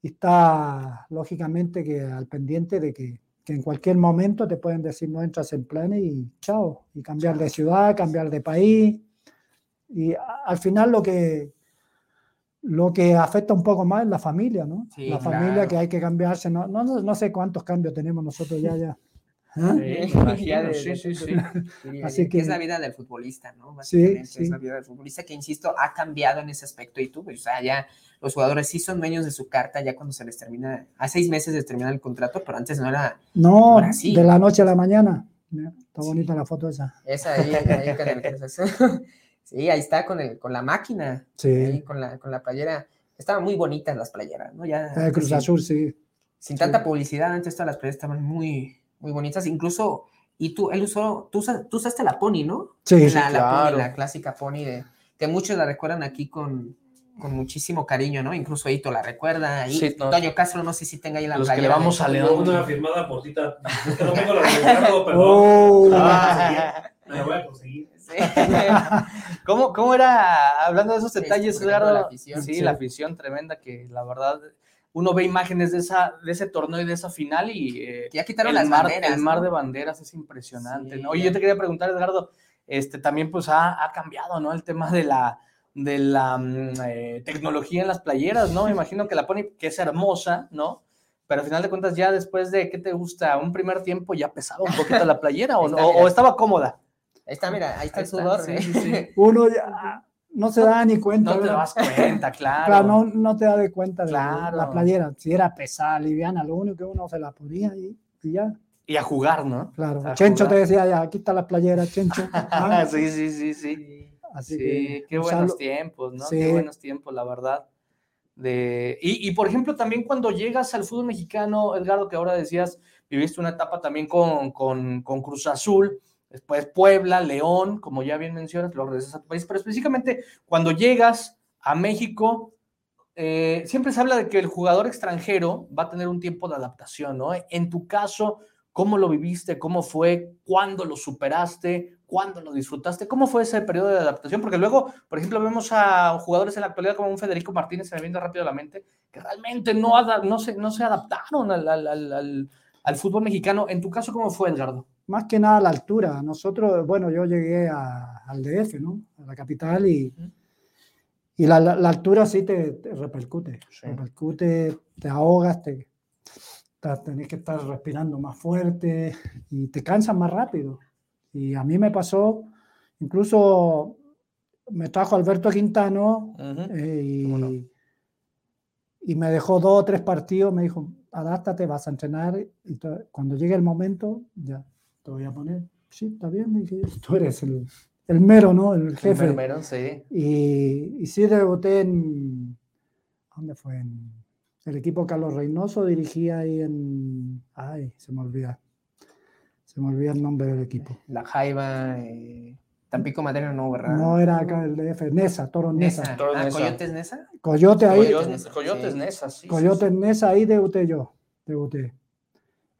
está lógicamente que al pendiente de que, que, en cualquier momento te pueden decir no entras en planes y chao, y cambiar de ciudad, cambiar de país. Y al final lo que, lo que afecta un poco más es la familia, ¿no? la familia que hay que cambiarse. No, no, no sé cuántos cambios tenemos nosotros ya, ya. Sí, sí, sí, Así que es la vida del futbolista, ¿no? Básicamente es la vida del futbolista que, insisto, ha cambiado en ese aspecto y tú, pues, o sea, ya los jugadores sí son dueños de su carta ya cuando se les termina, a seis meses de terminar el contrato, pero antes no era, no, así. de la noche a la mañana. Está bonita la foto esa. Esa ahí, ahí con el, Sí, ahí está con, el, con la máquina, sí. con, la, con la playera. Estaban muy bonitas las playeras, ¿no? Ya, eh, Cruz Azul, sí. Sin tanta publicidad, antes todas las playeras estaban muy, muy bonitas. Incluso, y tú, él usó, tú, tú usaste la Pony, ¿no? Sí, la, la, la clásica Pony, de, que muchos la recuerdan aquí con, con muchísimo cariño, ¿no? Incluso Hito la recuerda. Y sí, Toño Castro, no sé si tenga ahí la Los que le vamos a leer Una firmada por Tita. Es que no tengo la de pero oh. me la voy a conseguir. Sí. ¿Cómo, ¿Cómo, era, hablando de esos detalles, Eduardo? La sí, sí, la afición tremenda que la verdad uno ve imágenes de, esa, de ese torneo y de esa final y eh, ya quitaron el las mar, banderas, el mar de banderas es impresionante. ¿no? Oye, yo te quería preguntar, Edgardo, este, también pues ha, ha cambiado, ¿no? El tema de la, de la mm, eh, tecnología en las playeras, ¿no? Me imagino que la pone, que es hermosa, ¿no? Pero al final de cuentas ya después de, ¿qué te gusta? Un primer tiempo ya pesaba un poquito la playera o, no, o, estaba cómoda. Ahí está, mira, ahí está el sudor. Sí, sí, Uno ya no se da ni cuenta. No te das cuenta, claro. claro no, no, te da de cuenta de la playera. Si era pesada, liviana, lo único que uno se la ponía y, y ya. Y a jugar, ¿no? Claro. Chencho te decía, ya, aquí está la playera, Chencho. Ah, sí, sí, sí, sí. Así que, qué buenos tiempos, ¿no? Qué buenos tiempos, la verdad. De... Y, y, por ejemplo, también cuando llegas al fútbol mexicano, Edgardo, que ahora decías, viviste una etapa también con, con, con Cruz Azul, después Puebla, León, como ya bien mencionas, lo regresas a tu país, pero específicamente cuando llegas a México, eh, siempre se habla de que el jugador extranjero va a tener un tiempo de adaptación, ¿no? En tu caso, ¿cómo lo viviste? ¿Cómo fue? ¿Cuándo lo superaste? ¿Cuándo lo disfrutaste? ¿Cómo fue ese periodo de adaptación? Porque luego, por ejemplo, vemos a jugadores en la actualidad como un Federico Martínez, se me viene rápido a la mente, que realmente no, no, se, no se adaptaron al, al, al fútbol mexicano. En tu caso, ¿cómo fue, Edgardo? Más que nada la altura. Nosotros, bueno, yo llegué al DF, ¿no? A la capital y, y la, la, altura sí te, repercute, repercute, te ahogas, te, tenés que estar respirando más fuerte y te cansas más rápido. Y a mí me pasó, incluso me trajo Alberto Quintano eh, y, y, me dejó dos o tres partidos, me dijo, adáptate, vas a entrenar y cuando llegue el momento, ya, te voy a poner, sí, está bien, tú eres el, el, mero, ¿no? El jefe. El mero, sí. Y, y sí debuté en, ¿dónde fue? En el equipo Carlos Reynoso, dirigía ahí en, ay, se me olvida, se me olvida el nombre del equipo. La Jaiba, eh, Tampico Madero no, ¿verdad? No, era acá el DF, Nesa, Toro Nesa. Ah, ¿Coyotes Nesa? Coyote ahí. Coyotes, Nesa, sí. Coyotes Nesa, ahí debuté yo, debuté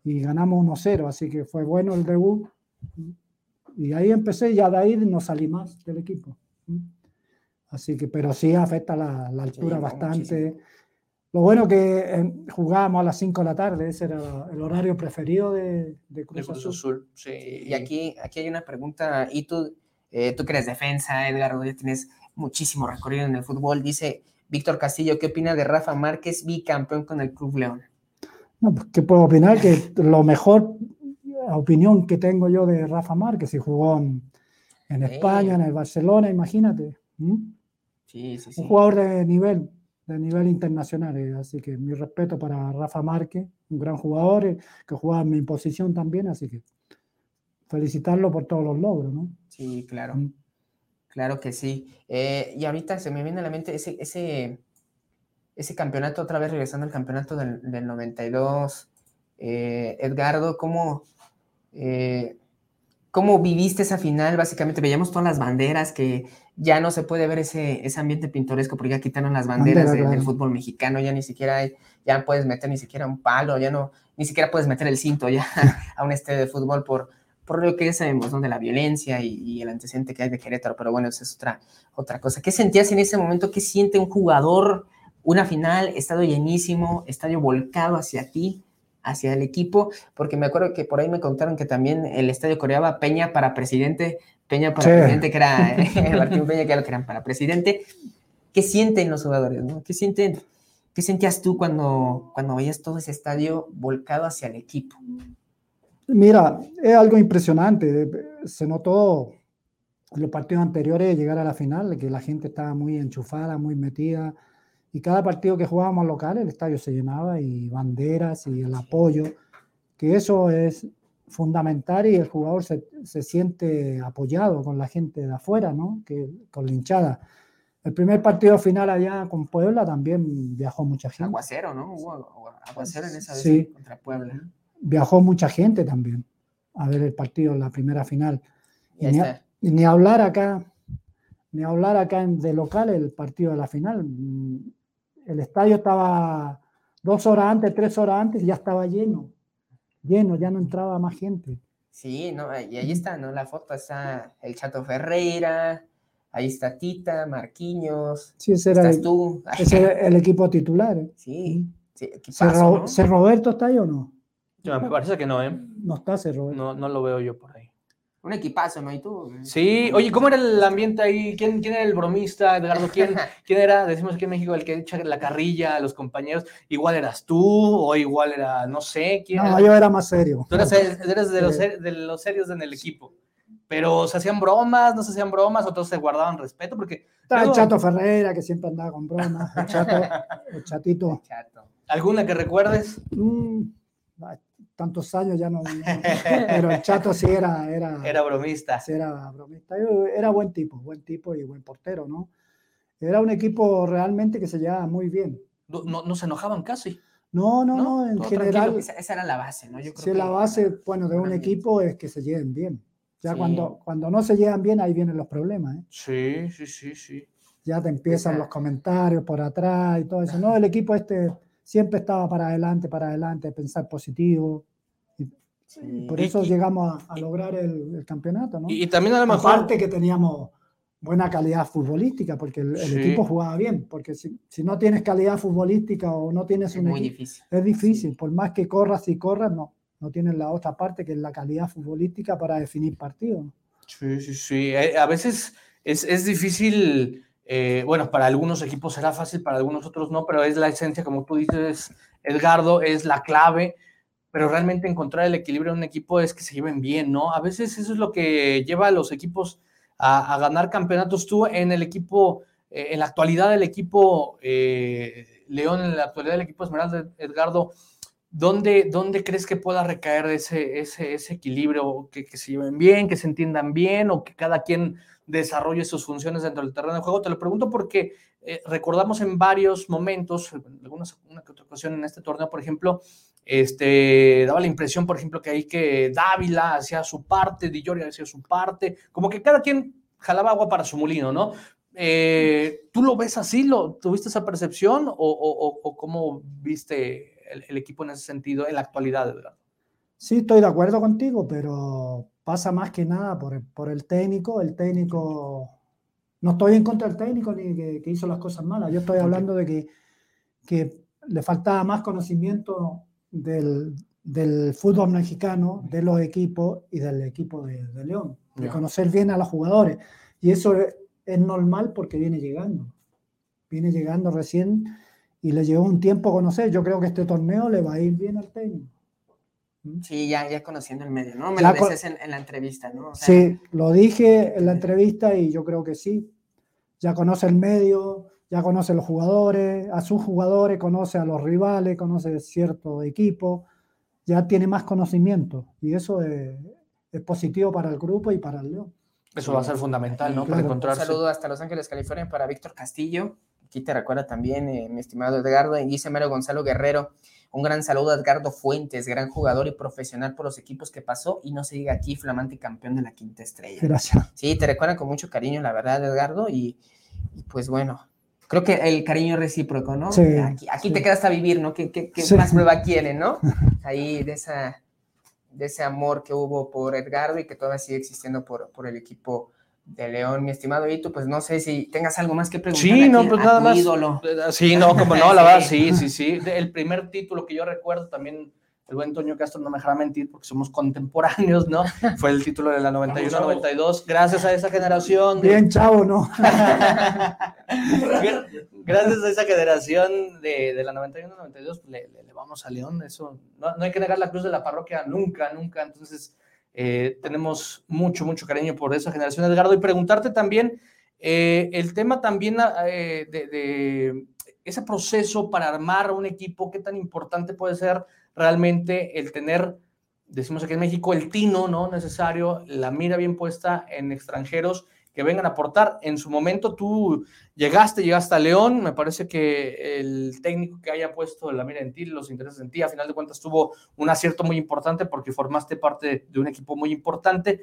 y ganamos 1-0, así que fue bueno el debut. Y ahí empecé, y ya de ahí no salí más del equipo. Así que, pero sí afecta la, la altura bastante. Lo bueno que jugábamos a las 5 de la tarde, ese era el horario preferido de, Cruz, Azul. Y aquí, aquí hay una pregunta, y tú, eh, tú que eres defensa, Edgar, ya tienes muchísimo recorrido en el fútbol, dice Víctor Castillo, ¿qué opina de Rafa Márquez, bicampeón con el Club León? No, pues, ¿qué puedo opinar? Que lo mejor opinión que tengo yo de Rafa Márquez, si jugó en, España, en el Barcelona, imagínate. Sí, sí, sí. Un jugador de nivel, de nivel internacional. Eh, así que mi respeto para Rafa Márquez, un gran jugador eh, que jugaba en mi posición también, así que felicitarlo por todos los logros, ¿no? Sí, claro. Claro que sí. Eh, y ahorita se me viene a la mente ese, ese, ese campeonato, otra vez regresando al campeonato del, del 92. Edgardo, ¿cómo, ¿cómo viviste esa final? Básicamente veíamos todas las banderas que ya no se puede ver ese, ese ambiente pintoresco porque ya quitaron las banderas del fútbol mexicano, ya ni siquiera hay, ya puedes meter ni siquiera un palo, ya no, ni siquiera puedes meter el cinto ya a un estadio de fútbol por, por lo que ya sabemos, ¿no? De la violencia y, el antecedente que hay de Querétaro, pero bueno, esa es otra, otra cosa. ¿Qué sentías en ese momento? ¿Qué siente un jugador? Una final, estadio llenísimo, estadio volcado hacia ti, hacia el equipo, porque me acuerdo que por ahí me contaron que también el estadio coreaba Peña para presidente Peña para presidente, que era Martín Peña, que eran para presidente. ¿Qué sienten los jugadores? ¿Qué, sienten, ¿Qué sentías tú cuando, cuando veías todo ese estadio volcado hacia el equipo? Mira, es algo impresionante. Se notó en los partidos anteriores llegar a la final, que la gente estaba muy enchufada, muy metida. Y cada partido que jugábamos local, el estadio se llenaba y banderas y el apoyo, que eso es fundamental y el jugador se, se, siente apoyado con la gente de afuera, ¿no? Que, con la hinchada. El primer partido final allá con Puebla también viajó mucha gente. Aguacero, ¿no? Hubo aguacero en esa vez contra Puebla. Viajó mucha gente también a ver el partido en la primera final. Y, ni, hablar acá, ni hablar acá de local el partido de la final. El estadio estaba dos horas antes, tres horas antes, ya estaba lleno lleno, ya no entraba más gente. Sí, no, y ahí está, ¿no? La foto está el Chato Ferreira, ahí está Tita, Marquiños, sí, ese era el, tú. Ese era el equipo titular. ¿eh? Sí, sí ¿Se Roberto está ahí o no? me parece que no, ¿eh? No está Roberto. No, no lo veo yo por ahí. Un equipazo, ¿no? ¿Y tú? Sí, oye, ¿cómo era el ambiente ahí? ¿Quién, quién era el bromista, Edgardo? ¿Quién, ¿Quién era, decimos aquí en México, el que echa la carrilla a los compañeros? ¿Igual eras tú o igual era, no sé, quién? No, yo era más serio. Tú eras, de, los, de los serios en el equipo. Pero se hacían bromas, no se hacían bromas, o todos se guardaban respeto, porque... El Chato Ferreira, que siempre andaba con bromas, el, chato, el Chatito. ¿Alguna que recuerdes? Mm, tantos años ya no, pero el Chato sí era era era bromista. sí era bromista. Era buen tipo buen tipo y buen portero no era un equipo realmente que se llevaba muy bien. No, no, se enojaban casi. No no no, en general esa, era la base no yo creo sí la base bueno de un equipo es que se lleven bien. Ya cuando cuando no se llevan bien ahí vienen los problemas ¿eh? sí sí sí sí. Ya te empiezan los comentarios por atrás y todo eso no el equipo este siempre estaba para adelante, para adelante, pensar positivo. Y por eso llegamos a, lograr el, campeonato, ¿no? Y, también a lo mejor... Aparte que teníamos buena calidad futbolística, porque el, equipo jugaba bien, porque si, si, no tienes calidad futbolística o no tienes es un muy difícil. es difícil, por más que corras y corras, no, no tienes la otra parte que es la calidad futbolística para definir partidos. Sí, sí, sí, eh, a veces es, es difícil eh, bueno, para algunos equipos será fácil, para algunos otros no, pero es la esencia, como tú dices, Edgardo, es la clave, pero realmente encontrar el equilibrio en un equipo es que se lleven bien, ¿no? A veces eso es lo que lleva a los equipos a, ganar campeonatos. Tú en el equipo, eh, en la actualidad del equipo eh, León, en la actualidad del equipo Esmeralda, Edgardo, ¿dónde, dónde crees que pueda recaer ese, ese, ese equilibrio? Que, que se lleven bien, que se entiendan bien o que cada quien desarrolle sus funciones dentro del terreno de juego. Te lo pregunto porque eh, recordamos en varios momentos, en algunas, una que otra ocasión en este torneo, por ejemplo, este, daba la impresión, por ejemplo, que ahí que Dávila hacía su parte, Di Giorgio hacía su parte, como que cada quien jalaba agua para su molino, ¿no? Eh, ¿Tú lo ves así? ¿Lo, ¿Tuviste esa percepción o, o, cómo viste el, equipo en ese sentido en la actualidad, de verdad? Sí, estoy de acuerdo contigo, pero pasa más que nada por el, por el técnico. El técnico, no estoy en contra del técnico ni que, hizo las cosas malas. Yo estoy hablando de que, que le faltaba más conocimiento del, del fútbol mexicano, de los equipos y del equipo de, León, de conocer bien a los jugadores. Y eso es, normal porque viene llegando, viene llegando recién y le llevó un tiempo conocer. Yo creo que este torneo le va a ir bien al técnico. ¿Mm? Sí, ya, ya conociendo el medio, ¿no? Me lo dices en, la entrevista, ¿no? sí, lo dije en la entrevista y yo creo que sí. Ya conoce el medio, ya conoce a los jugadores, a sus jugadores, conoce a los rivales, conoce cierto equipo ya tiene más conocimiento y eso es, positivo para el grupo y para el León. Eso va a ser fundamental, ¿no? Para encontrarse. Un saludo hasta Los Ángeles, California, para Víctor Castillo. Aquí te recuerda también, eh, mi estimado Edgardo, y dice Mero Gonzalo Guerrero. Un gran saludo a Edgardo Fuentes, gran jugador y profesional por los equipos que pasó, y no se diga aquí, flamante campeón de la quinta estrella. Gracias. Sí, te recuerdan con mucho cariño, la verdad, Edgardo, y pues bueno, creo que el cariño recíproco, ¿no? Sí, aquí, te quedas a vivir, ¿no? ¿Qué, qué, más prueba quieren, no? Ahí de, esa, de ese amor que hubo por Edgardo y que todavía sigue existiendo por, por el equipo de León, mi estimado Ito, pues no sé si tengas algo más que preguntar. Sí, no, pues nada más. Sí, no, como no, la verdad, sí, sí, sí. El primer título que yo recuerdo también el buen Antonio Castro no me dejará mentir porque somos contemporáneos, ¿no? Fue el título de la 91-92, gracias a esa generación. Bien, chavo, ¿no? gracias a esa generación de, de la 91-92, pues, le, le, vamos a León, eso, no, no, hay que negar la cruz de la parroquia nunca, nunca, entonces eh, tenemos mucho, mucho cariño por esa generación, Edgardo, y preguntarte también eh, el tema también eh, de, de ese proceso para armar un equipo, qué tan importante puede ser realmente el tener, decimos aquí en México, el tino, ¿no? Necesario, la mira bien puesta en extranjeros que vengan a aportar. En su momento tú llegaste, llegaste a León, me parece que el técnico que haya puesto la mira en ti, los intereses en ti, a final de cuentas tuvo un acierto muy importante porque formaste parte de un equipo muy importante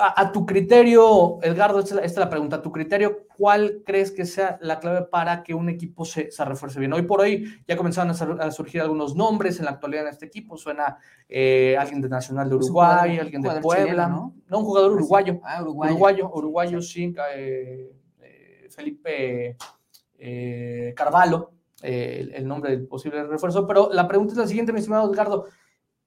a, tu criterio, Edgardo, esta, es la pregunta, a tu criterio, ¿cuál crees que sea la clave para que un equipo se, se refuerce bien? Hoy por hoy ya comenzaron a, surgir algunos nombres en la actualidad en este equipo, suena eh, alguien de Nacional de Uruguay, alguien de Puebla, ¿no? ¿no? un jugador uruguayo, ah, uruguayo, uruguayo, sí, eh, eh, Felipe Carvalho, el, nombre del posible refuerzo, pero la pregunta es la siguiente, mi estimado Edgardo,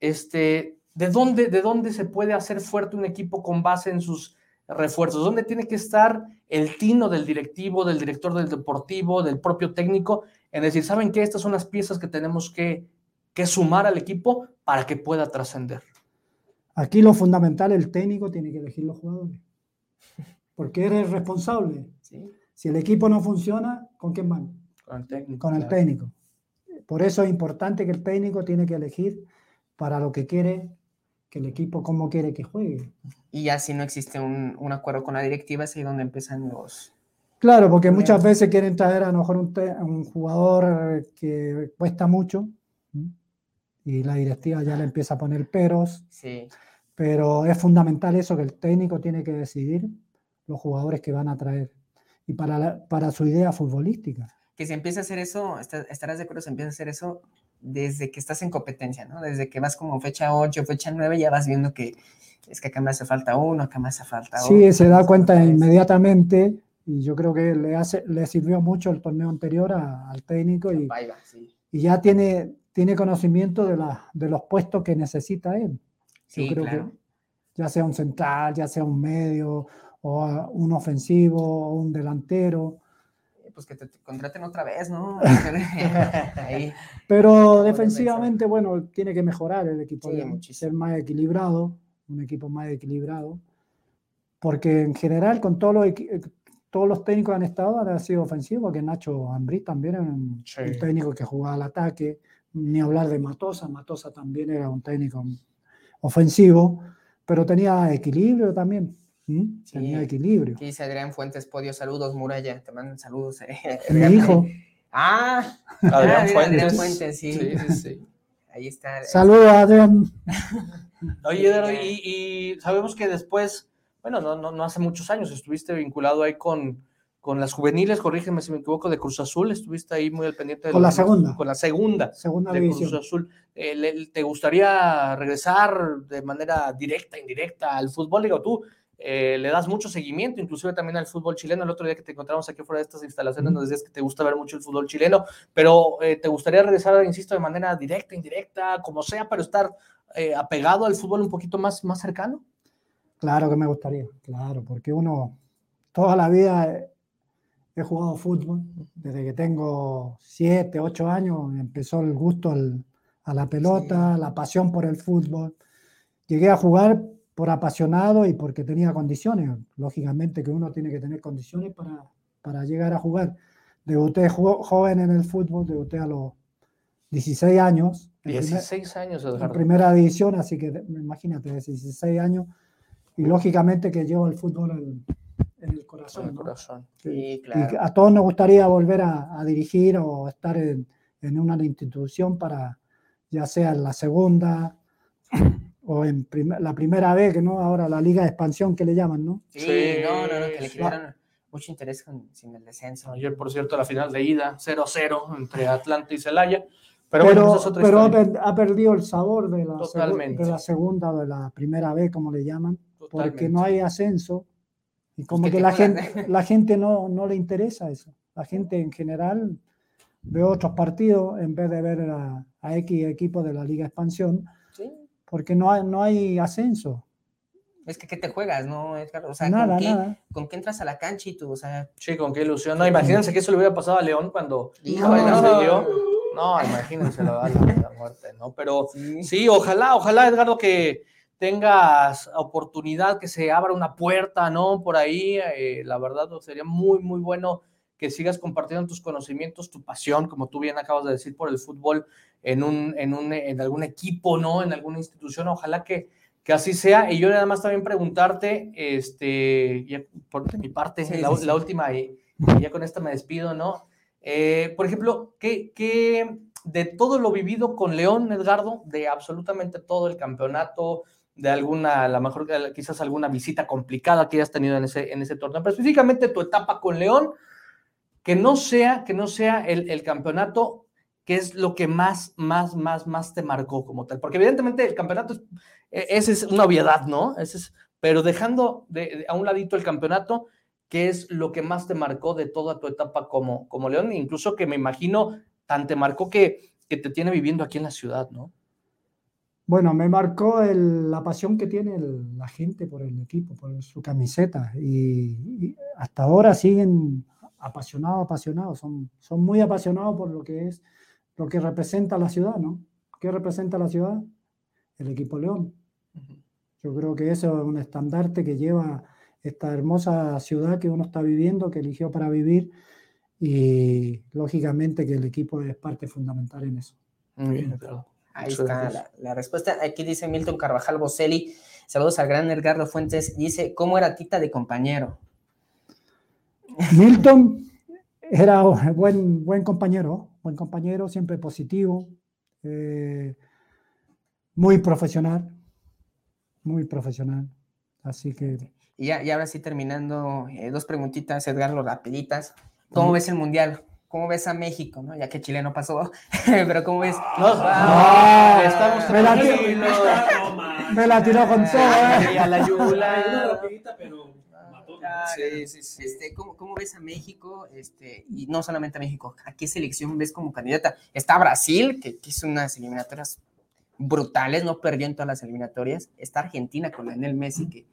este, ¿De dónde, ¿De dónde se puede hacer fuerte un equipo con base en sus refuerzos? ¿Dónde tiene que estar el tino del directivo, del director del deportivo, del propio técnico? En decir, ¿saben qué? Estas son las piezas que tenemos que, que sumar al equipo para que pueda trascender. Aquí lo fundamental, el técnico tiene que elegir los jugadores. Porque eres responsable. Si el equipo no funciona, ¿con quién van? Con el técnico. Con el técnico. Por eso es importante que el técnico tiene que elegir para lo que quiere que el equipo cómo quiere que juegue. Y ya si no existe un, un acuerdo con la directiva, es ahí donde empiezan los... Claro, porque muchas veces quieren traer a lo mejor un, un jugador que cuesta mucho y la directiva ya le empieza a poner peros. Sí. Pero es fundamental eso, que el técnico tiene que decidir los jugadores que van a traer y para, para su idea futbolística. Que se empieza a hacer eso, estarás de acuerdo, se empieza a hacer eso desde que estás en competencia, ¿no? Desde que vas como fecha 8, fecha 9, ya vas viendo que es que acá me hace falta uno, acá me hace falta otro. Sí, se da cuenta inmediatamente y yo creo que le, hace, le sirvió mucho el torneo anterior al técnico y, y ya tiene, tiene conocimiento de, la, de los puestos que necesita él. Yo creo que ya sea un central, ya sea un medio, o un ofensivo, o un delantero pues que te contraten otra vez, ¿no? Pero defensivamente, bueno, tiene que mejorar el equipo, ser más equilibrado, un equipo más equilibrado, porque en general con todos los, eh, todos los técnicos han estado, han sido ofensivos, porque Nacho Ambrí también era un, técnico que jugaba al ataque, ni hablar de Matosa, Matosa también era un técnico ofensivo, pero tenía equilibrio también. ¿Mm? Tenía equilibrio. Aquí dice Adrián Fuentes Podio, saludos Muralla, te mandan saludos. Eh. Mi hijo. Ah, Adrián, Fuentes. Adrián Fuentes, sí. sí, sí, Ahí está. Saludos, Adrián. Oye, y, y, sabemos que después, bueno, no, no, no, hace muchos años estuviste vinculado ahí con, con las juveniles, corrígeme si me equivoco, de Cruz Azul, estuviste ahí muy al pendiente de con la segunda. Con la segunda, segunda de división. Cruz Azul. Eh, ¿Te gustaría regresar de manera directa, indirecta al fútbol? Digo, tú eh, le das mucho seguimiento, inclusive también al fútbol chileno. El otro día que te encontramos aquí fuera de estas instalaciones nos decías que te gusta ver mucho el fútbol chileno, pero eh, ¿te gustaría regresar, insisto, de manera directa, indirecta, como sea, pero estar eh, apegado al fútbol un poquito más, más cercano? Claro que me gustaría, claro, porque uno toda la vida he jugado fútbol, desde que tengo siete, ocho años empezó el gusto a la pelota, la pasión por el fútbol. Llegué a jugar por apasionado y porque tenía condiciones. Lógicamente que uno tiene que tener condiciones para, para llegar a jugar. Debuté joven en el fútbol, debuté a los 16 años. 16 años, En primera división, así que imagínate, 16 años. Y lógicamente que llevo el fútbol en, el corazón. corazón. Y a todos nos gustaría volver a, dirigir o estar en, en, una institución para, ya sea en la segunda, o en la primera vez, que no, ahora la Liga de Expansión que le llaman, ¿no? Sí, no, no, no, que le quedaron mucho interés con, sin el descenso. Ayer, por cierto, la final de ida, 0-0 entre Atlanta y Celaya. Pero, pero, pero ha, perdido el sabor de la, de la segunda o de la primera vez, como le llaman, porque no hay ascenso y como que, la, gente, la gente no, no le interesa eso. La gente en general ve otros partidos en vez de ver a, a X equipos de la Liga Expansión porque no hay, no hay ascenso. Es que ¿qué te juegas, no, O sea, nada, ¿con, qué, nada. ¿con qué entras a la cancha y tú, o sea... Sí, con qué ilusión. No, imagínense que eso le hubiera pasado a León cuando no, no, no, imagínense la, la, muerte, ¿no? Pero sí. ojalá, ojalá, Edgardo, que tengas oportunidad, que se abra una puerta, ¿no? Por ahí, eh, la verdad, sería muy, muy bueno que sigas compartiendo tus conocimientos, tu pasión, como tú bien acabas de decir, por el fútbol en, un, en, un, en algún equipo, ¿no? En alguna institución. Ojalá que, que así sea. Y yo nada más también preguntarte, este, ya por mi parte, la, última, y, ya con esta me despido, ¿no? Eh, por ejemplo, ¿qué, ¿qué, de todo lo vivido con León, Edgardo, de absolutamente todo el campeonato, de alguna, a lo mejor quizás alguna visita complicada que hayas tenido en ese, en ese torneo, pero específicamente tu etapa con León, que no sea, que no sea el, campeonato que es lo que más, más, más, más te marcó como tal. Porque evidentemente el campeonato, es, e, una obviedad, ¿no? es, pero dejando de, a un ladito el campeonato, ¿qué es lo que más te marcó de toda tu etapa como, como León? Incluso que me imagino tan te marcó que, que te tiene viviendo aquí en la ciudad, ¿no? Bueno, me marcó la pasión que tiene la gente por el equipo, por su camiseta. y, hasta ahora siguen apasionados, apasionados, son, son muy apasionados por lo que es, lo que representa la ciudad, ¿no? ¿Qué representa la ciudad? El equipo León. Yo creo que eso es un estandarte que lleva esta hermosa ciudad que uno está viviendo, que eligió para vivir, y lógicamente que el equipo es parte fundamental en eso. Ahí está la, la, respuesta. Aquí dice Milton Carvajal Boselli. Saludos al gran Edgardo Fuentes. Dice, ¿cómo era Tita de compañero? Milton era buen, buen compañero, buen compañero, siempre positivo, eh, muy profesional, muy profesional. Así que. Y ya, ahora sí terminando, eh, dos preguntitas, Edgardo, rapiditas. ¿Cómo ves el Mundial? ¿Cómo ves a México? ¿no? Ya que Chile no pasó, pero ¿cómo ves? No, estamos me, la me la tiró con todo. ¿eh? A la yula. Sí, sí, sí. Este, ¿cómo, ¿cómo, ves a México? Este, y no solamente a México, ¿a qué selección ves como candidata? Está Brasil, que, que hizo unas eliminatorias brutales, no perdió en todas las eliminatorias. Está Argentina con Lionel Messi, que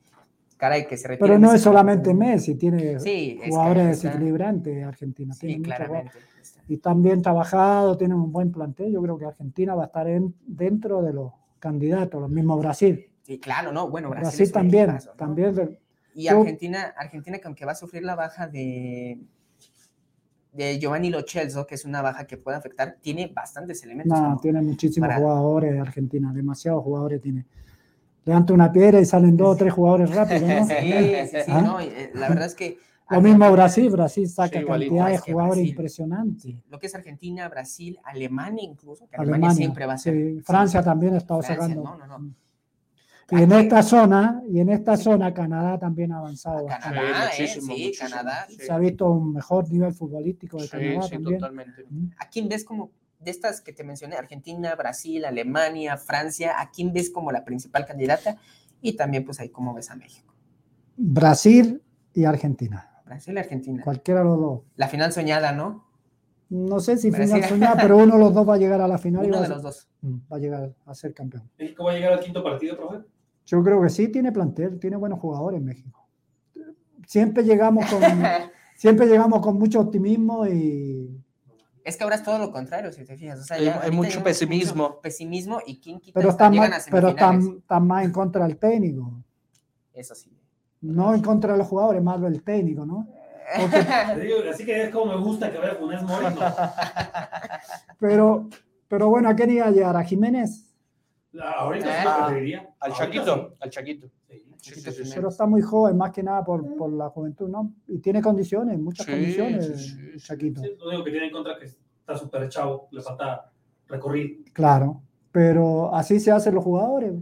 caray, que se retira. Pero no es solamente Messi, tiene jugadores desequilibrantes Argentina. Sí, claramente. Y también trabajado, tiene un buen plantel. Yo creo que Argentina va a estar en, dentro de los candidatos, los mismos Brasil. Sí, claro, no, bueno, Brasil, Brasil también, también y Argentina, Argentina que aunque va a sufrir la baja de, de Giovanni Lochelso, que es una baja que puede afectar, tiene bastantes elementos. No, tiene muchísimos jugadores Argentina, demasiados jugadores tiene. Levanta una piedra y salen dos o tres jugadores rápidos, ¿no? Sí, sí, sí, ¿Ah? no, eh, la verdad es que... Lo mismo Brasil, Brasil saca cantidad de jugadores impresionantes. Lo que es Argentina, Brasil, Alemania incluso, que Alemania, siempre va a ser. Francia también ha estado sacando. No, no, no. Y en esta zona, y en esta zona Canadá también ha avanzado. Canadá, eh, sí, Canadá. Se ha visto un mejor nivel futbolístico de Canadá sí, también. totalmente. ¿A quién ves como de estas que te mencioné, Argentina, Brasil, Alemania, Francia, a quién ves como la principal candidata? Y también pues ahí cómo ves a México. Brasil y Argentina. Brasil y Argentina. Cualquiera de los dos. La final soñada, ¿no? No sé si final soñada, pero uno de los dos va a llegar a la final. Uno de los dos. Mm, va a llegar a ser campeón. ¿México va a llegar al quinto partido, profe? Yo creo que sí, tiene plantel, tiene buenos jugadores en México. Siempre llegamos con, siempre llegamos con mucho optimismo y... Es que ahora es todo lo contrario, si te fijas. hay, mucho pesimismo. pesimismo y quién quita pero están más, Pero están, más en contra del técnico. Eso sí. No en contra de los jugadores, más del técnico, ¿no? Así que es como me gusta que vaya Funes Mori. pero, pero bueno, ¿a quién iba a llegar? ¿A Jiménez? Ahorita sí lo preferiría. Al Chaquito, al Chaquito. pero está muy joven, más que nada por, por, la juventud, ¿no? Y tiene condiciones, muchas condiciones, Chaquito. lo único que tiene en contra es que está súper chavo, le falta recorrido. Claro, pero así se hacen los jugadores.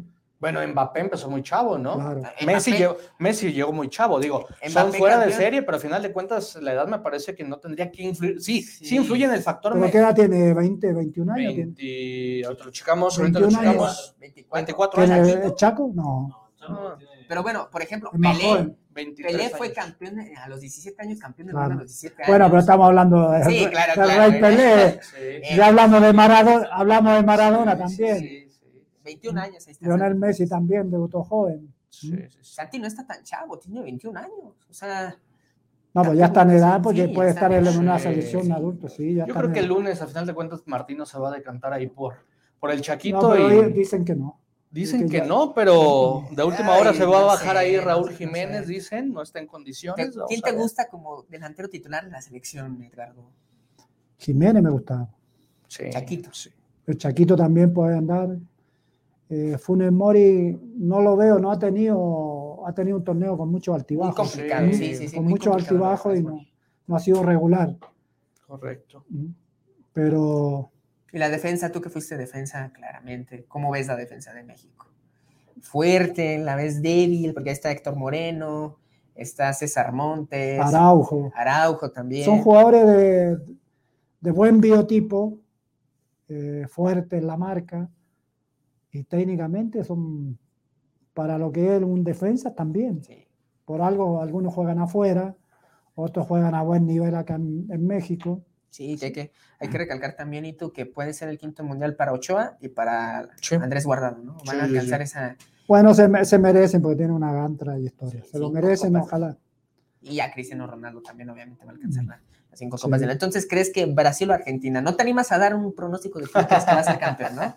Bueno, Mbappé empezó muy chavo, ¿no? Messi, llegó, Messi llegó muy chavo, digo, son fuera de serie, pero al final de cuentas la edad me parece que no tendría que influir. Sí, sí, influye en el factor. ¿Pero qué edad tiene? ¿20, 21 años? 20, ahorita lo checamos, ahorita lo checamos. 24, años. ¿Tiene Chaco? No. Pero bueno, por ejemplo, Pelé, Pelé fue campeón a los 17 años, campeón del mundo a los 17 años. Bueno, pero estamos hablando de, sí, claro, claro, Rey Pelé. Ya hablamos de Maradona, hablamos de Maradona también. 21 años. Ahí Lionel Messi también debutó joven. Sí, Santi no está tan chavo, tiene 21 años. O sea. No, pues ya está en edad porque puede estar en una selección de adultos, sí. Yo creo que el lunes, a final de cuentas, Martino se va a decantar ahí por, por el Chaquito. y... Dicen que no. Dicen que, no, pero de última hora se va a bajar ahí Raúl Jiménez, dicen, no está en condiciones. ¿Quién te gusta como delantero titular en la selección, Edgardo? Jiménez me gusta. Sí. Chaquito. Sí. El Chaquito también puede andar. Eh, Funes Mori no lo veo, no ha tenido, ha tenido un torneo con mucho altibajo. Muy complicado, sí, sí, sí. Con mucho altibajo y no, no, ha sido regular. Correcto. Pero. Y la defensa, tú que fuiste defensa, claramente, ¿cómo ves la defensa de México? Fuerte, la ves débil, porque ahí está Héctor Moreno, está César Montes. Araujo. Araujo también. Son jugadores de, de buen biotipo, eh, fuerte en la marca y técnicamente son para lo que es un defensa también. Por algo, algunos juegan afuera, otros juegan a buen nivel acá en, México. Sí, hay que, hay que recalcar también, y tú, que puede ser el quinto mundial para Ochoa y para Andrés Guardado, ¿no? Van a alcanzar esa. Bueno, se, se, merecen porque tienen una gran trayectoria. Se lo merecen, ojalá. Y a Cristiano Ronaldo también, obviamente, va a alcanzar las cinco copas la. Entonces, ¿crees que Brasil o Argentina? ¿No te animas a dar un pronóstico de quién crees que va a ser campeón, no?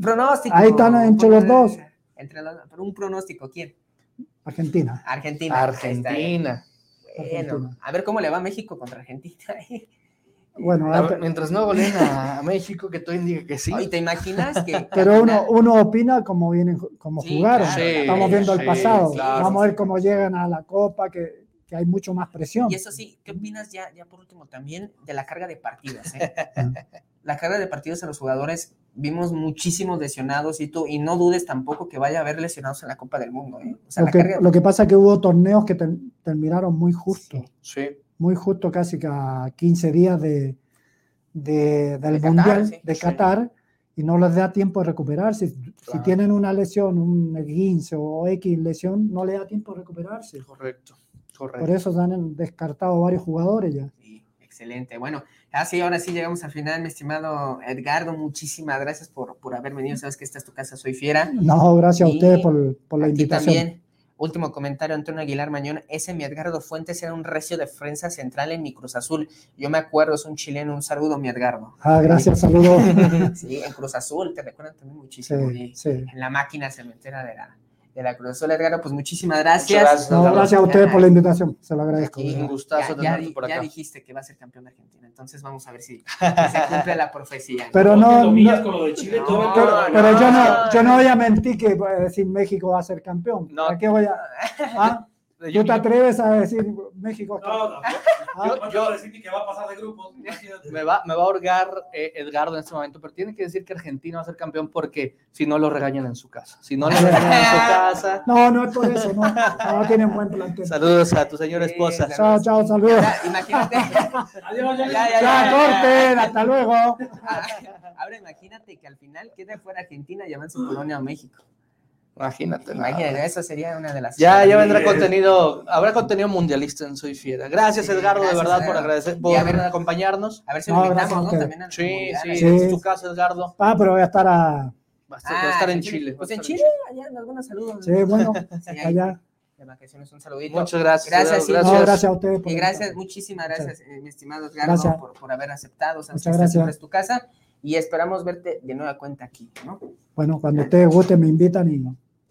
Pronóstico. Ahí están entre los dos. Entre los, pero un pronóstico, ¿quién? Argentina. Argentina. Argentina. Bueno, a ver cómo le va a México contra Argentina. Bueno, mientras no goleen a, México, que tú indica que sí. ¿te imaginas que.? Pero uno, uno opina como vienen, como jugaron. Estamos viendo el pasado. Vamos a ver cómo llegan a la Copa, que, que, hay mucho más presión. Y eso sí, ¿qué opinas ya, ya por último también de la carga de partidos? Eh? la carga de partidos a los jugadores vimos muchísimos lesionados y tú, y no dudes tampoco que vaya a haber lesionados en la Copa del Mundo. ¿eh? lo, que, pasa es que hubo torneos que terminaron muy justo. Sí. Muy justo, casi que a 15 días de, del Mundial de Qatar y no les da tiempo de recuperarse. Si tienen una lesión, un 15 o X lesión, no les da tiempo de recuperarse. Correcto, correcto. Por eso se han descartado varios jugadores ya. Sí, excelente. Bueno, Ah, sí, ahora sí llegamos al final, mi estimado Edgardo. Muchísimas gracias por, por haber venido. Sabes que esta es tu casa, soy fiera. No, gracias a usted por, por la invitación. También, último comentario, Antonio Aguilar Mañón. Ese mi Edgardo Fuentes era un recio de defensa central en mi Cruz Azul. Yo me acuerdo, es un chileno. Un saludo, mi Edgardo. Ah, gracias, saludo. sí, en Cruz Azul, te recuerdan también muchísimo. Sí, sí. En la máquina cementera de la, de la Cruz Azul, Edgardo, pues muchísimas gracias. gracias, no, gracias a ustedes por la invitación, se lo agradezco. Y un gustazo ya, ya, por acá. Ya dijiste que va a ser campeón de Argentina, entonces vamos a ver si, se cumple la profecía. Pero no, no, Chile, no pero, yo, no, yo no voy a mentir que voy a decir México va a ser campeón. No. ¿A qué voy a...? ¿Ah? ¿Tú te atreves a decir México? No, no. ¿Ah? Yo, decir que va a pasar de grupos. Me va, me va a ahorgar eh, Edgardo en este momento, pero tiene que decir que Argentina va a ser campeón porque si no lo regañan en su casa. Si no lo regañan en su casa. No, no es por eso, no. No tienen buen plantel. Saludos a tu señora esposa. chao, chao, saludos. imagínate. Adiós, ya, ya, ya, corten, hasta luego. Ahora imagínate que al final quede fuera Argentina y avance Polonia o México. Imagínate. Imagínate, eso sería una de las. Ya, ya vendrá contenido, habrá contenido mundialista en Soy Fiera. Gracias, Edgardo, de verdad, por agradecer, por acompañarnos. A ver si lo invitamos, ¿no? También sí, sí, sí, es tu casa, Edgardo. Ah, pero voy a estar a. Va a estar, en Chile. Pues en Chile, allá, algunos saludos. Sí, bueno, allá. De vacaciones, un saludito. Muchas gracias. Gracias, gracias. gracias a ustedes. y gracias, muchísimas gracias, eh, mi estimado Edgardo, por, por, haber aceptado. Muchas gracias. Es tu casa y esperamos verte de nueva cuenta aquí, ¿no? Bueno, cuando ustedes guste me invitan y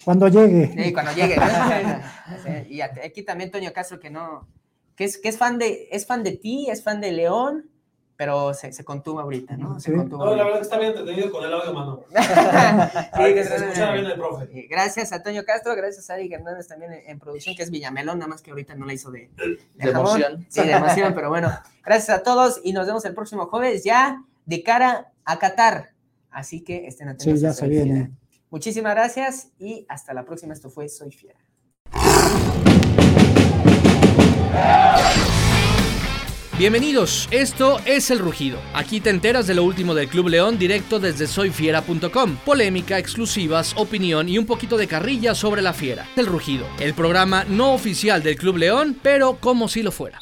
cuando llegue. Sí, cuando llegue. y aquí también Toño Castro que no, que es, que es fan de, es fan de ti, es fan de León, pero se, se contuvo ahorita, ¿no? Se sí. contuvo no, la verdad que está bien entretenido con el audio, mano. sí, que se escuchara bien el profe. Gracias a Toño Castro, gracias a Eric Hernández también en, en, producción, que es Villamelón, nada más que ahorita no la hizo de, de, de emoción. Sí, de emoción, pero bueno, gracias a todos y nos vemos el próximo jueves ya de cara a Qatar. Así que estén atentos. Sí, ya se viene. Muchísimas gracias y hasta la próxima. Esto fue Soy Fiera. Bienvenidos, esto es El Rugido. Aquí te enteras de lo último del Club León directo desde soyfiera.com. Polémica, exclusivas, opinión y un poquito de carrilla sobre la fiera. El Rugido, el programa no oficial del Club León, pero como si lo fuera.